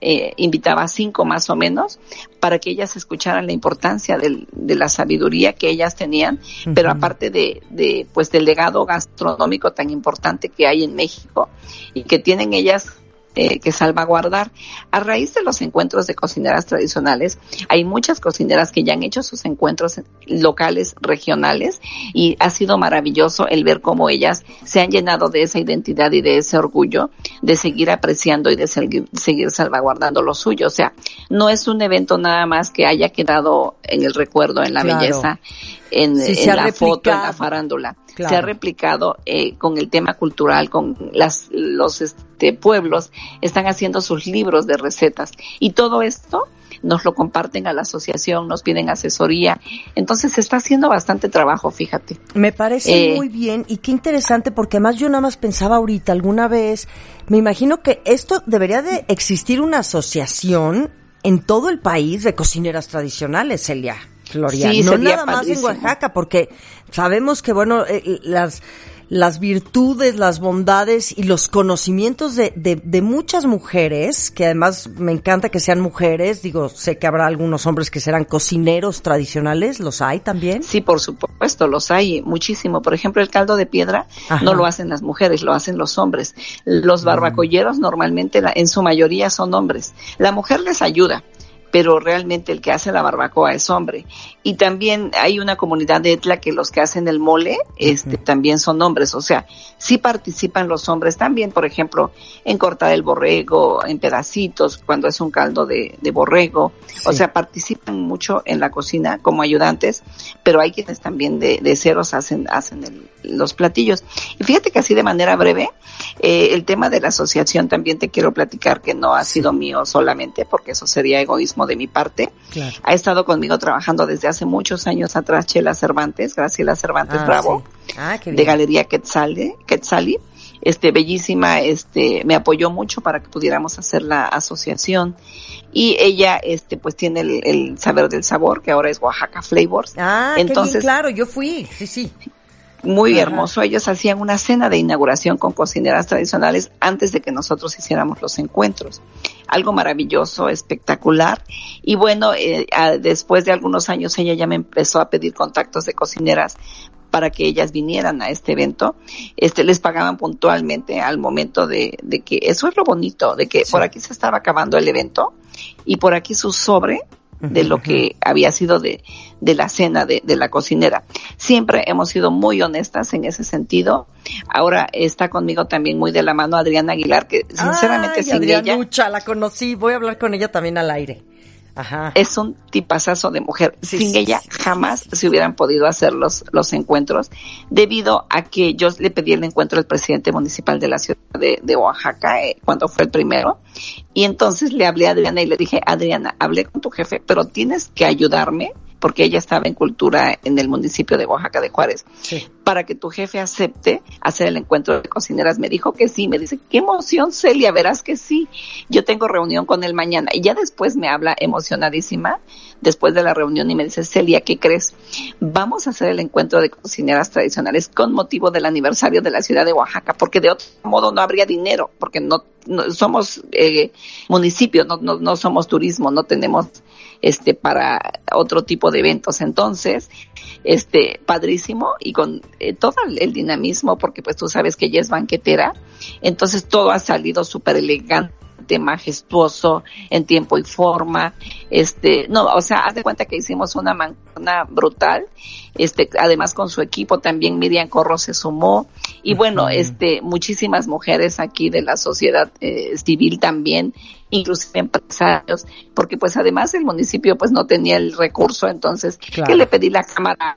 eh, invitaba a cinco más o menos para que ellas escucharan la importancia del, de la sabiduría que ellas tenían, pero aparte de, de, pues del legado gastronómico tan importante que hay en México y que tienen ellas eh, que salvaguardar. A raíz de los encuentros de cocineras tradicionales, hay muchas cocineras que ya han hecho sus encuentros locales, regionales, y ha sido maravilloso el ver cómo ellas se han llenado de esa identidad y de ese orgullo de seguir apreciando y de seguir, seguir salvaguardando lo suyo. O sea, no es un evento nada más que haya quedado en el recuerdo, en la belleza, en, la foto, en la farándula. Se ha replicado eh, con el tema cultural, con las, los este, pueblos, están haciendo sus libros de recetas. Y todo esto nos lo comparten a la asociación, nos piden asesoría. Entonces se está haciendo bastante trabajo, fíjate. Me parece eh, muy bien y qué interesante porque además yo nada más pensaba ahorita alguna vez, me imagino que esto debería de existir una asociación en todo el país de cocineras tradicionales, Celia. Floria. no nada más en Oaxaca, porque sabemos que, bueno, eh, las, las virtudes, las bondades y los conocimientos de, de, muchas mujeres, que además me encanta que sean mujeres, digo, sé que habrá algunos hombres que serán cocineros tradicionales, ¿los hay también? Sí, por supuesto, los hay muchísimo. Por ejemplo, el caldo de piedra no lo hacen las mujeres, lo hacen los hombres. Los mm. barbacolleros normalmente en su mayoría son hombres. La mujer les ayuda pero realmente el que hace la barbacoa es hombre. Y también hay una comunidad de Etla que los que hacen el mole, este, también son hombres, o sea, sí participan los hombres también, por ejemplo, en cortar el borrego en pedacitos, cuando es un caldo de, borrego, o sea, participan mucho en la cocina como ayudantes, pero hay quienes también de, de ceros hacen, hacen los platillos. Y fíjate que así de manera breve, eh, el tema de la asociación también te quiero platicar que no ha sido mío solamente, porque eso sería egoísmo de mi parte. Ha estado conmigo trabajando desde hace muchos años atrás Chela Cervantes, Graciela Cervantes Ah, Bravo, sí. Ah, de. Galería Quetzali, Quetzali. Este, bellísima, este, me apoyó mucho para que pudiéramos hacer la asociación. Y ella, este, pues tiene el, el saber del sabor, que ahora es Oaxaca Flavors. Ah, qué bien, Entonces, claro, yo fui, sí, sí. Muy Ajá. hermoso. Ellos hacían una cena de inauguración con cocineras tradicionales antes de que nosotros hiciéramos los encuentros. Algo maravilloso, espectacular. Y bueno, eh, a- después de algunos años ella ya me empezó a pedir contactos de cocineras para que ellas vinieran a este evento. Este, les pagaban puntualmente al momento de, de que, eso es lo bonito, de que Sí. por aquí se estaba acabando el evento y por aquí su sobre de lo que había sido de, de la cena de, de la cocinera. Siempre hemos sido muy honestas en ese sentido. Ahora está conmigo también muy de la mano Adriana Aguilar, que sinceramente Ay, sin Adriana ella Lucha, la conocí, voy a hablar con ella también al aire. Ajá. es un tipazazo de mujer. Sí, Sin sí, ella jamás se hubieran podido hacer los, los encuentros, debido a que yo le pedí el encuentro al presidente municipal de la ciudad de, de Oaxaca, eh, cuando fue el primero, y entonces le hablé a Adriana y le dije, Adriana, hablé con tu jefe, pero tienes que ayudarme, porque ella estaba en cultura en el municipio de Oaxaca de Juárez, Sí. para que tu jefe acepte hacer el encuentro de cocineras. Me dijo que sí, me dice, qué emoción Celia, verás que sí. Yo tengo reunión con él mañana y ya después me habla emocionadísima después de la reunión y me dice, Celia, ¿qué crees? Vamos a hacer el encuentro de cocineras tradicionales con motivo del aniversario de la ciudad de Oaxaca, porque de otro modo no habría dinero, porque no, no- somos eh, municipio, no, no, no somos turismo, no tenemos este para otro tipo de eventos. Entonces, este, padrísimo y con eh, todo el, dinamismo, porque pues tú sabes que ella es banquetera, entonces todo ha salido súper elegante majestuoso en tiempo y forma. Este no o sea haz de cuenta que hicimos una manzana brutal este además con su equipo también Miriam Corro se sumó. Y bueno este muchísimas mujeres aquí de la sociedad eh, civil también inclusive empresarios porque pues además el municipio pues no tenía el recurso entonces Claro. que le pedí la cámara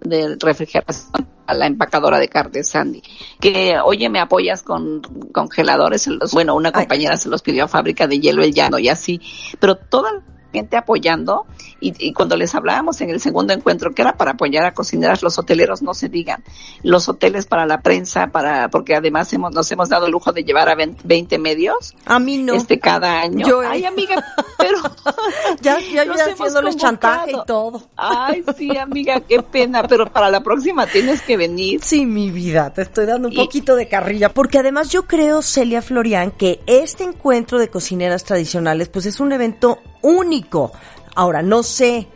de refrigeración a la empacadora de carne Sandy que oye me apoyas con congeladores bueno una Ay. compañera se los pidió a fábrica de hielo el llano y así pero toda la gente apoyando y, y cuando les hablábamos en el segundo encuentro que era para apoyar a cocineras los hoteleros no se digan los hoteles para la prensa para porque además hemos, nos hemos dado el lujo de llevar a 20 20 medios A mí no. este cada año Yo- ay amiga pero ya ya, ya haciéndoles chantaje y todo. Ay, sí, amiga, qué pena, pero para la próxima tienes que venir. Sí, mi vida, te estoy dando un Y- poquito de carrilla, porque además yo creo, Celia Florian, que este encuentro de cocineras tradicionales, pues es un evento único. Ahora, no sé,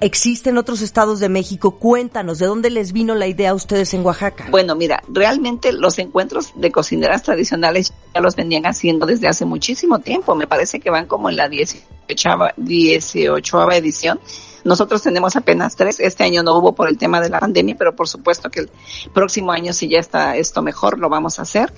¿existen otros estados de México? Cuéntanos, ¿de dónde les vino la idea a ustedes en Oaxaca? Bueno, mira, realmente los encuentros de cocineras tradicionales ya los venían haciendo desde hace muchísimo tiempo. Me parece que van como en la 18 18 edición. Nosotros tenemos apenas tres. Este año no hubo por el tema de la pandemia, pero por supuesto que el próximo año, si ya está esto mejor, lo vamos a hacer.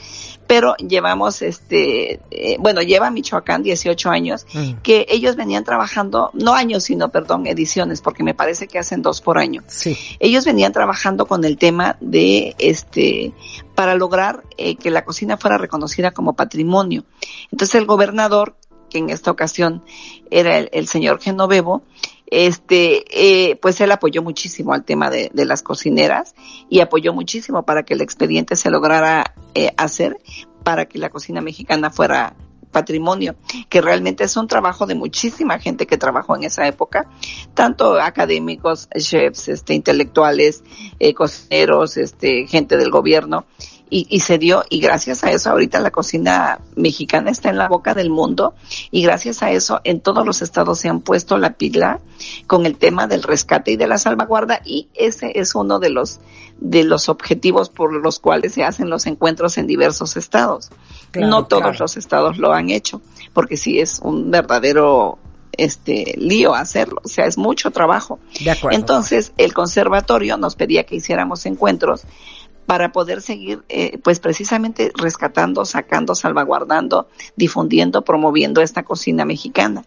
Pero llevamos, este, eh, bueno, lleva Michoacán 18 años, Mm. que ellos venían trabajando, no años, sino, perdón, ediciones, porque me parece que hacen dos por año Sí. ellos venían trabajando con el tema de este para lograr eh, que la cocina fuera reconocida como patrimonio. Entonces el gobernador, que en esta ocasión era el, el señor Genovevo, este, eh, pues él apoyó muchísimo al tema de, las cocineras y apoyó muchísimo para que el expediente se lograra eh, hacer para que la cocina mexicana fuera patrimonio, que realmente es un trabajo de muchísima gente que trabajó en esa época, tanto académicos, chefs, este, intelectuales, eh, cocineros, este, gente del gobierno, y, y se dio, y gracias a eso ahorita la cocina mexicana está en la boca del mundo, y gracias a eso en todos los estados se han puesto la pila con el tema del rescate y de la salvaguarda, y ese es uno de los, de los objetivos por los cuales se hacen los encuentros en diversos estados. Claro, no todos claro. los estados lo han hecho, porque sí es un verdadero este lío hacerlo, o sea, es mucho trabajo. De acuerdo. Entonces, el conservatorio nos pedía que hiciéramos encuentros para poder seguir, eh, pues precisamente rescatando, sacando, salvaguardando, difundiendo, promoviendo esta cocina mexicana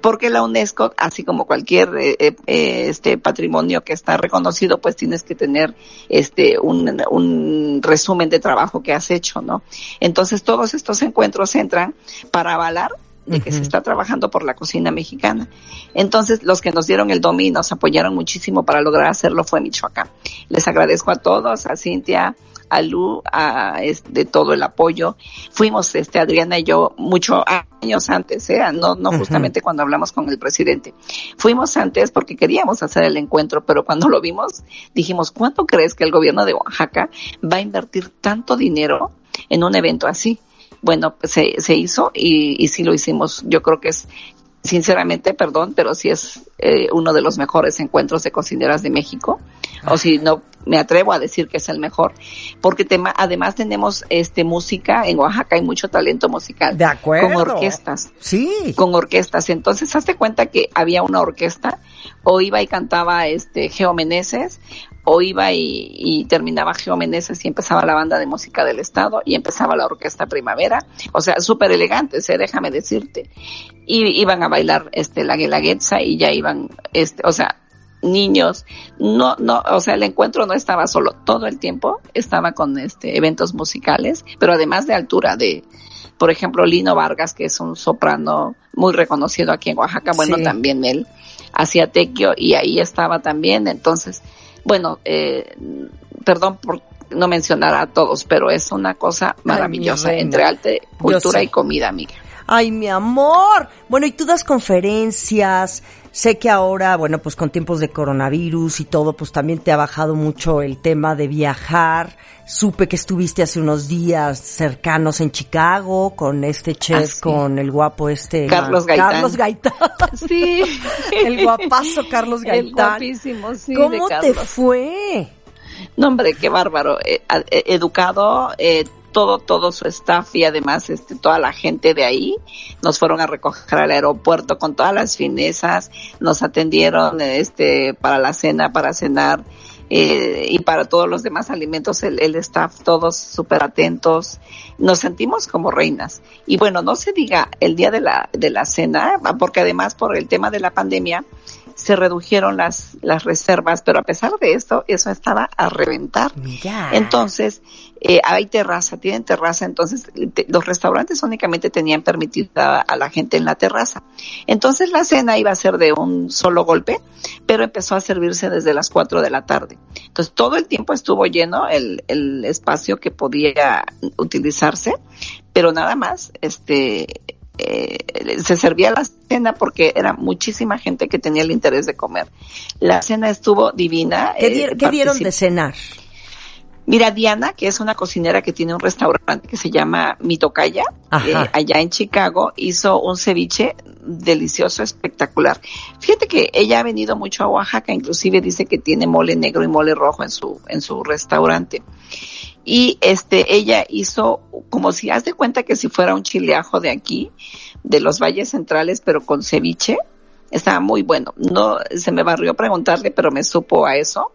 porque la UNESCO, así como cualquier eh, eh, eh, este patrimonio que está reconocido, pues tienes que tener este un, un resumen de trabajo que has hecho, ¿no? Entonces todos estos encuentros entran para avalar de que se está trabajando por la cocina mexicana. Entonces, los que nos dieron el dominio nos apoyaron muchísimo para lograr hacerlo fue Michoacán. Les agradezco a todos, a Cintia, a Lu, a este, todo el apoyo. Fuimos, este, Adriana y yo, muchos años antes, ¿eh? no, no justamente cuando hablamos con el presidente. Fuimos antes porque queríamos hacer el encuentro, pero cuando lo vimos, dijimos, ¿cuánto crees que el gobierno de Oaxaca va a invertir tanto dinero en un evento así? Bueno, pues se, se hizo y, y sí lo hicimos. Yo creo que es, sinceramente, perdón, pero sí es eh, uno de los mejores encuentros de cocineras de México. O si no, me atrevo a decir que es el mejor. Porque tema, además tenemos este música, en Oaxaca hay mucho talento musical. De acuerdo. Con orquestas. Sí. Con orquestas. Entonces, hazte cuenta que había una orquesta, o iba y cantaba este Geo Meneses, o iba y, y, terminaba Geo Meneses y empezaba la banda de música del estado y empezaba la orquesta primavera, o sea, súper elegantes, ¿eh? déjame decirte. Y iban a bailar este la guelaguetza y ya iban, este, o sea, niños, no, no, o sea, el encuentro no estaba solo, todo el tiempo estaba con este eventos musicales, pero además de altura de, por ejemplo, Lino Vargas, que es un soprano muy reconocido aquí en Oaxaca, bueno, Sí. también él hacía tequio y ahí estaba también, entonces, bueno, eh, perdón por no mencionar a todos, pero es una cosa maravillosa entre arte, cultura y comida, amiga. Ay, mi amor. Bueno, y tú das conferencias. Sé que ahora, bueno, pues con tiempos de coronavirus y todo, pues también te ha bajado mucho el tema de viajar. Supe que estuviste hace unos días cercanos en Chicago con este chef, Ah, sí. con el guapo este. Carlos Gaitán. Carlos Gaitán. Sí. el guapazo Carlos El Gaitán. guapísimo, sí, de ¿Cómo te fue? No, hombre, qué bárbaro. Eh, eh, educado, eh, todo, todo su staff y además este, toda la gente de ahí nos fueron a recoger al aeropuerto con todas las finezas, nos atendieron este, para la cena, para cenar. eh, y para todos los demás alimentos, el, el staff, todos súper atentos, nos sentimos como reinas. Y bueno, no se diga el día de la, de la cena, porque además por el tema de la pandemia, se redujeron las, las reservas, pero a pesar de esto, eso estaba a reventar. Mira. Entonces, eh, hay terraza, tienen terraza, entonces te- los restaurantes únicamente tenían permitida a la gente en la terraza. Entonces la cena iba a ser de un solo golpe, pero empezó a servirse desde las 4 de la tarde. Entonces todo el tiempo estuvo lleno el, el espacio que podía utilizarse, pero nada más, este, eh, se servía la cena porque era muchísima gente que tenía el interés de comer. La cena estuvo divina. ¿Qué, eh, qué dieron de cenar? Mira, Diana, que es una cocinera que tiene un restaurante que se llama Mitocaya, eh, allá en Chicago, hizo un ceviche delicioso, espectacular. Fíjate que ella ha venido mucho a Oaxaca, inclusive dice que tiene mole negro y mole rojo en su, en su restaurante. Y este, ella hizo como si haz de cuenta que si fuera un chileajo de aquí, de los valles centrales, pero con ceviche. Estaba muy bueno. No, se me barrió preguntarle, pero me supo a eso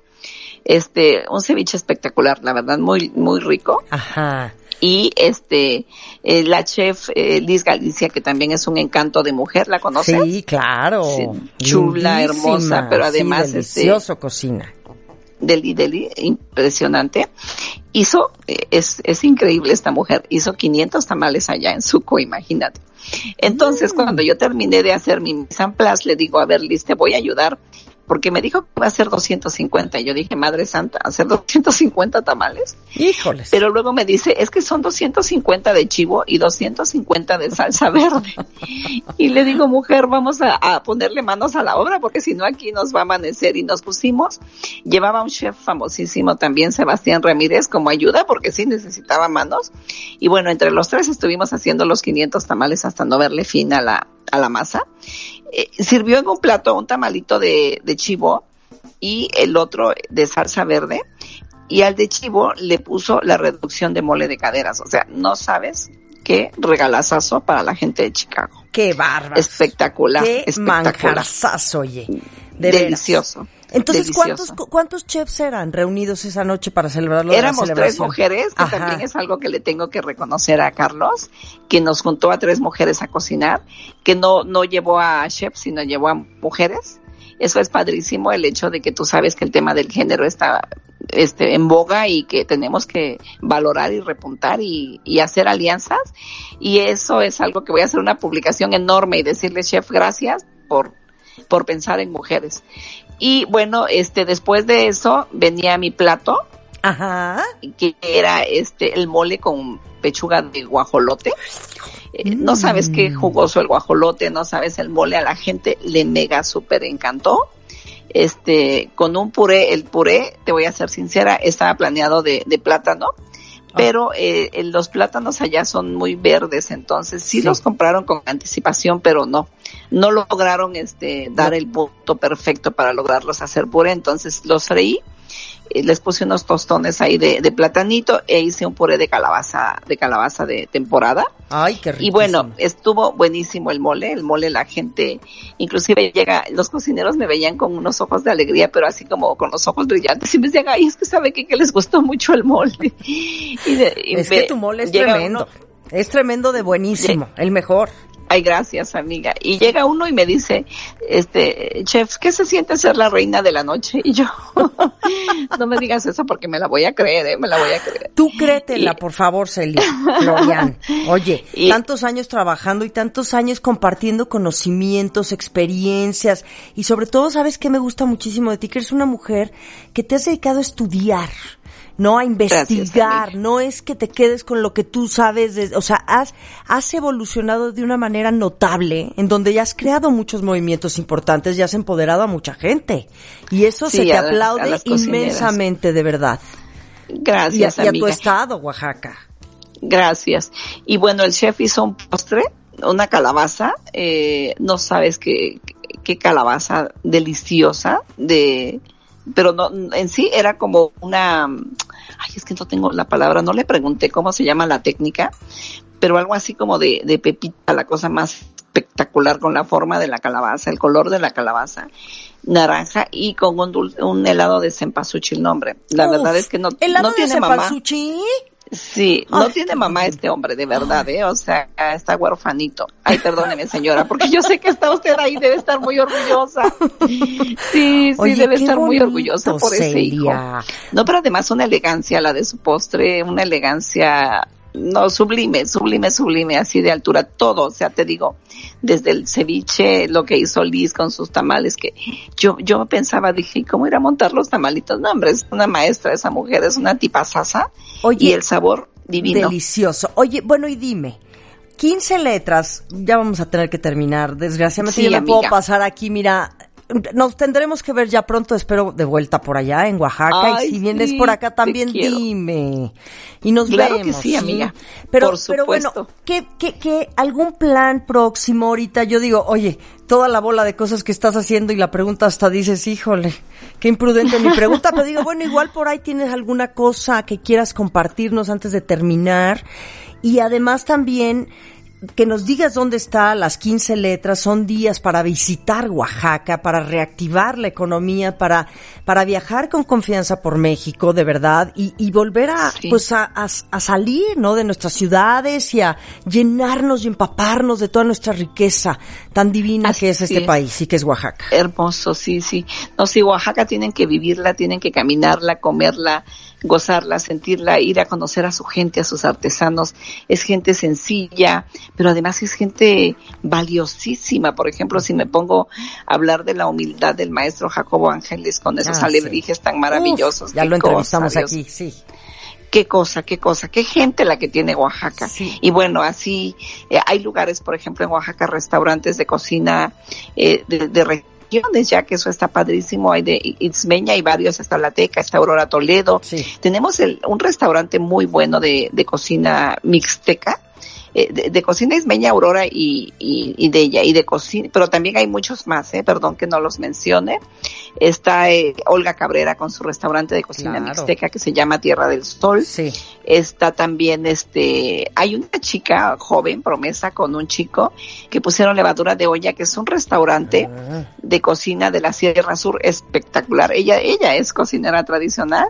este, un ceviche espectacular, la verdad, muy, muy rico. Ajá. Y este, eh, la chef eh, Liz Galicia, que también es un encanto de mujer, ¿la conoces? Sí, claro. Sí, chula, hermosa, pero además, Sí, este, delicioso cocina. Deli Deli, impresionante. Hizo, eh, es, es increíble esta mujer, hizo 500 tamales allá en Suco, imagínate. Entonces, Mm. cuando yo terminé de hacer mi mise en place, le digo, a ver, Liz, te voy a ayudar, porque me dijo que va a ser 250. Y yo dije, Madre Santa, ¿hacer 250 tamales? Híjoles. Pero luego me dice, es que son 250 de chivo y 250 de salsa verde. Y le digo, mujer, vamos a, a ponerle manos a la obra porque si no aquí nos va a amanecer. Y nos pusimos, llevaba un chef famosísimo también, Sebastián Ramírez, como ayuda porque sí necesitaba manos. Y bueno, entre los tres estuvimos haciendo los 500 tamales hasta no verle fin a la, a la masa. Eh, sirvió en un plato un tamalito de, de chivo y el otro de salsa verde y al de chivo le puso la reducción de mole de caderas. O sea, no sabes qué regalazazo para la gente de Chicago. Qué bárbaro. Espectacular, Qué espectacular. manjarzazo, oye. De. Delicioso. Entonces. ¿cuántos, ¿cuántos chefs eran reunidos esa noche para celebrarlo? la Éramos tres mujeres, que Ajá. también es algo que le tengo que reconocer a Carlos, que nos juntó a tres mujeres a cocinar, que no, no llevó a chefs, sino llevó a mujeres. Eso es padrísimo, el hecho de que tú sabes que el tema del género está este, en boga y que tenemos que valorar y repuntar y, y hacer alianzas. Y eso es algo que voy a hacer una publicación enorme y decirle, chef, gracias por, por pensar en mujeres. Y bueno, este, después de eso venía mi plato, Ajá. que era este el mole con pechuga de guajolote. Eh, No Mm. sabes qué jugoso el guajolote, no sabes el mole, a la gente le mega súper encantó. Este, con un puré, el puré, te voy a ser sincera, estaba planeado de, de plátano, pero eh, eh, los plátanos allá son muy verdes, entonces sí, Sí. los compraron con anticipación, pero no, no lograron este dar el punto perfecto para lograrlos hacer puré, entonces los freí, eh, les puse unos tostones ahí de, de platanito e hice un puré de calabaza, de calabaza de temporada. Ay, qué rico. Y bueno, estuvo buenísimo el mole, el mole la gente, inclusive llega, los cocineros me veían con unos ojos de alegría, pero así como con los ojos brillantes y me decían, ay, es que sabe que, que les gustó mucho el mole. Y de- y es que tu mole es tremendo. uno- Es tremendo de buenísimo, el mejor. Ay, gracias, amiga. Y llega uno y me dice, este, chef, ¿qué se siente ser la reina de la noche? Y yo, no me digas eso porque me la voy a creer, ¿eh? Me la voy a creer. Tú créetela, Y- por favor, Celia, Florian. Oye, Y- tantos años trabajando y tantos años compartiendo conocimientos, experiencias y sobre todo, ¿sabes qué me gusta muchísimo de ti? Que eres una mujer que te has dedicado a estudiar. No a investigar, no es que te quedes con lo que tú sabes, de- o sea, has, has evolucionado de una manera notable, en donde ya has creado muchos movimientos importantes y has empoderado a mucha gente. Y eso Sí, se te la- aplaude inmensamente, de verdad. Y a, Gracias, y a tu estado, Oaxaca. Gracias. Y bueno, el chef hizo un postre, una calabaza, eh, no sabes qué, qué calabaza deliciosa, de, pero no, en sí era como una, ay, es que no tengo la palabra, no le pregunté cómo se llama la técnica, pero algo así como de, de pepita, la cosa más espectacular con la forma de la calabaza, el color de la calabaza, naranja y con un, dul- un helado de cempasúchil, nombre. La Uf, verdad es que no, ¿Helado no de tiene mamá. Sí, no Ay, tiene mamá este hombre, de verdad, ¿eh? O sea, está huerfanito. Ay, perdóneme, señora, porque yo sé que está usted ahí, debe estar muy orgullosa. Sí, sí, Oye, debe estar muy orgullosa por ese hijo. No, pero además una elegancia, la de su postre, una elegancia, no, sublime, sublime, sublime, así de altura, todo, o sea, te digo, desde el ceviche, lo que hizo Liz con sus tamales, que yo, yo pensaba, dije, ¿cómo ir a montar los tamalitos? No, hombre, es una maestra esa mujer, es una tipasasa, Oye, y el sabor divino. Delicioso. Oye, bueno, y dime. 15 letras, ya vamos a tener que terminar. Desgraciadamente Sí, yo no amiga. puedo pasar aquí, mira. Nos tendremos que ver ya pronto, espero, de vuelta por allá en Oaxaca. Ay, y si vienes sí, por acá también, dime. Y nos Claro que vemos. sí, amiga. Pero, Por pero bueno. ¿qué, qué, qué, algún plan próximo ahorita? Yo digo, oye, toda la bola de cosas que estás haciendo y la pregunta hasta dices, híjole, qué imprudente mi pregunta. Pero digo, bueno, igual por ahí tienes alguna cosa que quieras compartirnos antes de terminar. Y además también que nos digas dónde está las 15 letras, son días para visitar Oaxaca, para reactivar la economía, para, para viajar con confianza por México, de verdad, y, y volver a, Sí. pues a, a- a salir, ¿no? De nuestras ciudades y a llenarnos y empaparnos de toda nuestra riqueza tan divina Así que es este es. país y que es Oaxaca. Hermoso, sí, sí. No, sí, Oaxaca tienen que vivirla, tienen que caminarla, comerla, gozarla, sentirla, ir a conocer a su gente, a sus artesanos. Es gente sencilla, pero además es gente valiosísima. Por ejemplo, si me pongo a hablar de la humildad del maestro Jacobo Ángeles con esos Ah, sí. alebrijes tan maravillosos. Uf, ya lo entrevistamos cosa, aquí, sí. qué cosa, qué cosa, qué gente la que tiene Oaxaca. Sí. Y bueno, así eh, hay lugares, por ejemplo, en Oaxaca, restaurantes de cocina eh, de, de ya que eso está padrísimo. Hay de Itzmeña, hay varios, está La Teca, está Aurora Toledo. Sí. Tenemos el, un restaurante muy bueno de, de cocina mixteca. Eh, de, de cocina ismeña Aurora y, y, y de ella, y de cocina, pero también hay muchos más, eh, perdón que no los mencione. Está eh, Olga Cabrera con su restaurante de cocina Claro. mixteca que se llama Tierra del Sol. Sí. Está también, este, hay una chica joven, promesa, con un chico que pusieron levadura de olla, que es un restaurante Ah, de cocina de la Sierra Sur espectacular. Ella, ella es cocinera tradicional,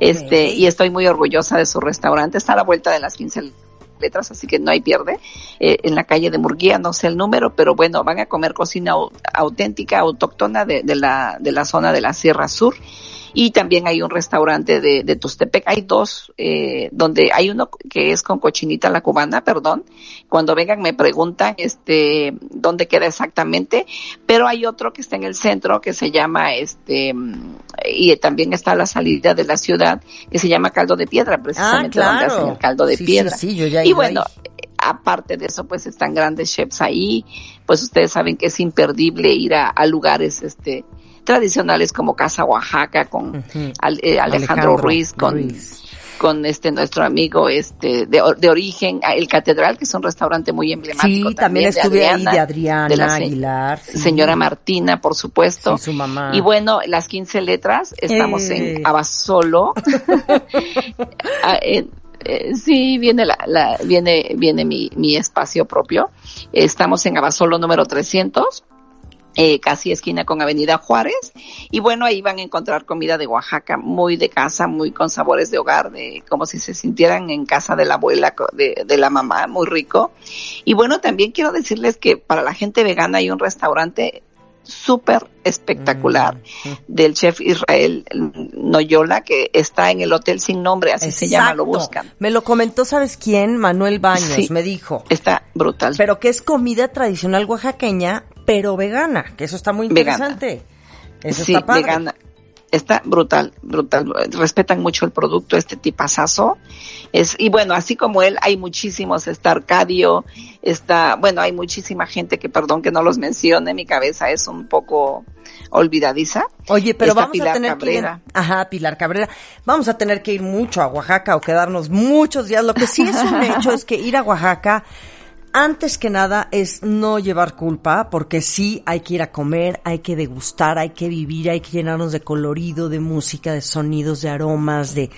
este, y estoy muy orgullosa de su restaurante. Está a la vuelta de las 15 letras, así que no hay pierde. Eh, en la calle de Murguía, no sé el número, pero bueno, van a comer cocina au- auténtica, autóctona de, de la, de la zona de la Sierra Sur. Y también hay un restaurante de, de Tustepec. Hay dos, eh, donde hay uno que es con cochinita la cubana, perdón. Cuando vengan me preguntan, este, dónde queda exactamente. Pero hay otro que está en el centro que se llama, este, y también está a la salida de la ciudad, que se llama Caldo de Piedra, Ah, precisamente donde claro. hacen el caldo de Sí, piedra. Sí, sí, yo ya Y bueno, ahí. aparte de eso, pues están grandes chefs ahí, pues ustedes saben que es imperdible ir a, a lugares este tradicionales como Casa Oaxaca con al- eh, Alejandro, Ruiz, con, Ruiz. con este nuestro amigo este de, de origen, ah, el Catedral, que es un restaurante muy emblemático. Sí, también de estuve ahí Adriana, de Adriana de la se- Aguilar. sí. Señora Martina, por supuesto. Sí, su mamá. Y bueno, las 15 letras, estamos Eh. en Abasolo. Ah, en- eh, sí, viene la, la- viene, viene mi, mi espacio propio. Estamos en Abasolo número 300. Eh, casi esquina con Avenida Juárez. Y bueno, ahí van a encontrar comida de Oaxaca, muy de casa, muy con sabores de hogar, de como si se sintieran en casa de la abuela, de, de la mamá, muy rico. Y bueno, también quiero decirles que para la gente vegana hay un restaurante súper espectacular Mm. del chef Israel Noyola que está en el hotel sin nombre, así se llama, lo buscan. Me lo comentó, ¿sabes quién? Manuel Baños, Sí. me dijo. Está brutal. Pero que es comida tradicional oaxaqueña, pero vegana, que eso está muy Vegana. interesante. Eso sí, está padre. vegana. Está brutal, brutal. Respetan mucho el producto, este tipazazo. Es, y bueno, así como él, hay muchísimos. Está Arcadio, está, bueno, hay muchísima gente que, perdón que no los mencione, mi cabeza es un poco olvidadiza. Oye, pero Está vamos a tener Cabrera. que ir. Ajá, Pilar Cabrera. Vamos a tener que ir mucho a Oaxaca o quedarnos muchos días. Lo que sí es un hecho es que ir a Oaxaca, antes que nada, es no llevar culpa, porque sí hay que ir a comer, hay que degustar, hay que vivir, hay que llenarnos de colorido, de música, de sonidos, de aromas, de,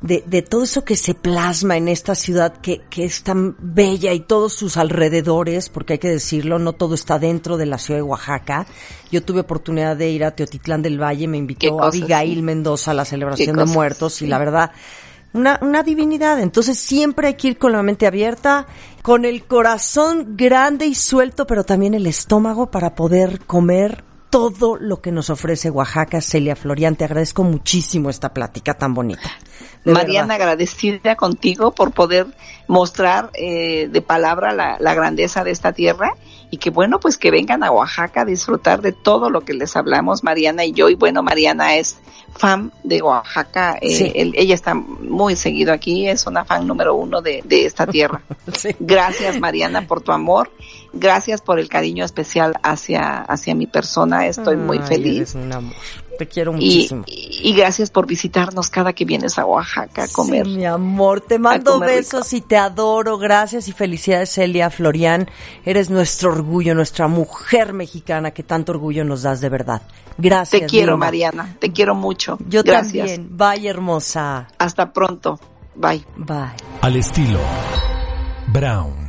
de, de todo eso que se plasma en esta ciudad que, que es tan bella y todos sus alrededores, porque hay que decirlo, no todo está dentro de la ciudad de Oaxaca. Yo tuve oportunidad de ir a Teotitlán del Valle, me invitó cosas, Abigail sí. Mendoza a la celebración de muertos y la verdad, una, una divinidad. Entonces siempre hay que ir con la mente abierta, con el corazón grande y suelto, pero también el estómago para poder comer todo lo que nos ofrece Oaxaca. Celia Florian, te agradezco muchísimo esta plática tan bonita. Mariana, verdad. agradecida contigo por poder mostrar eh, de palabra la, la grandeza de esta tierra y que bueno, pues que vengan a Oaxaca a disfrutar de todo lo que les hablamos, Mariana y yo. Y bueno, Mariana es fan de Oaxaca, eh, Sí. él- ella está muy seguido aquí, es una fan número uno de, de esta tierra. Sí. Gracias, Mariana, por tu amor. Gracias por el cariño especial hacia, hacia mi persona. Estoy muy feliz. un amor. Te quiero muchísimo. y- y gracias por visitarnos cada que vienes a Oaxaca a comer. Sí, mi amor, te mando besos y te adoro. Gracias y felicidades, Celia Florian. Eres nuestro orgullo, nuestra mujer mexicana que tanto orgullo nos das de verdad. Gracias. Te quiero. Mariana. Te quiero mucho. Yo Gracias. también. Bye, hermosa. Hasta pronto. Bye. Bye. Al estilo Brown.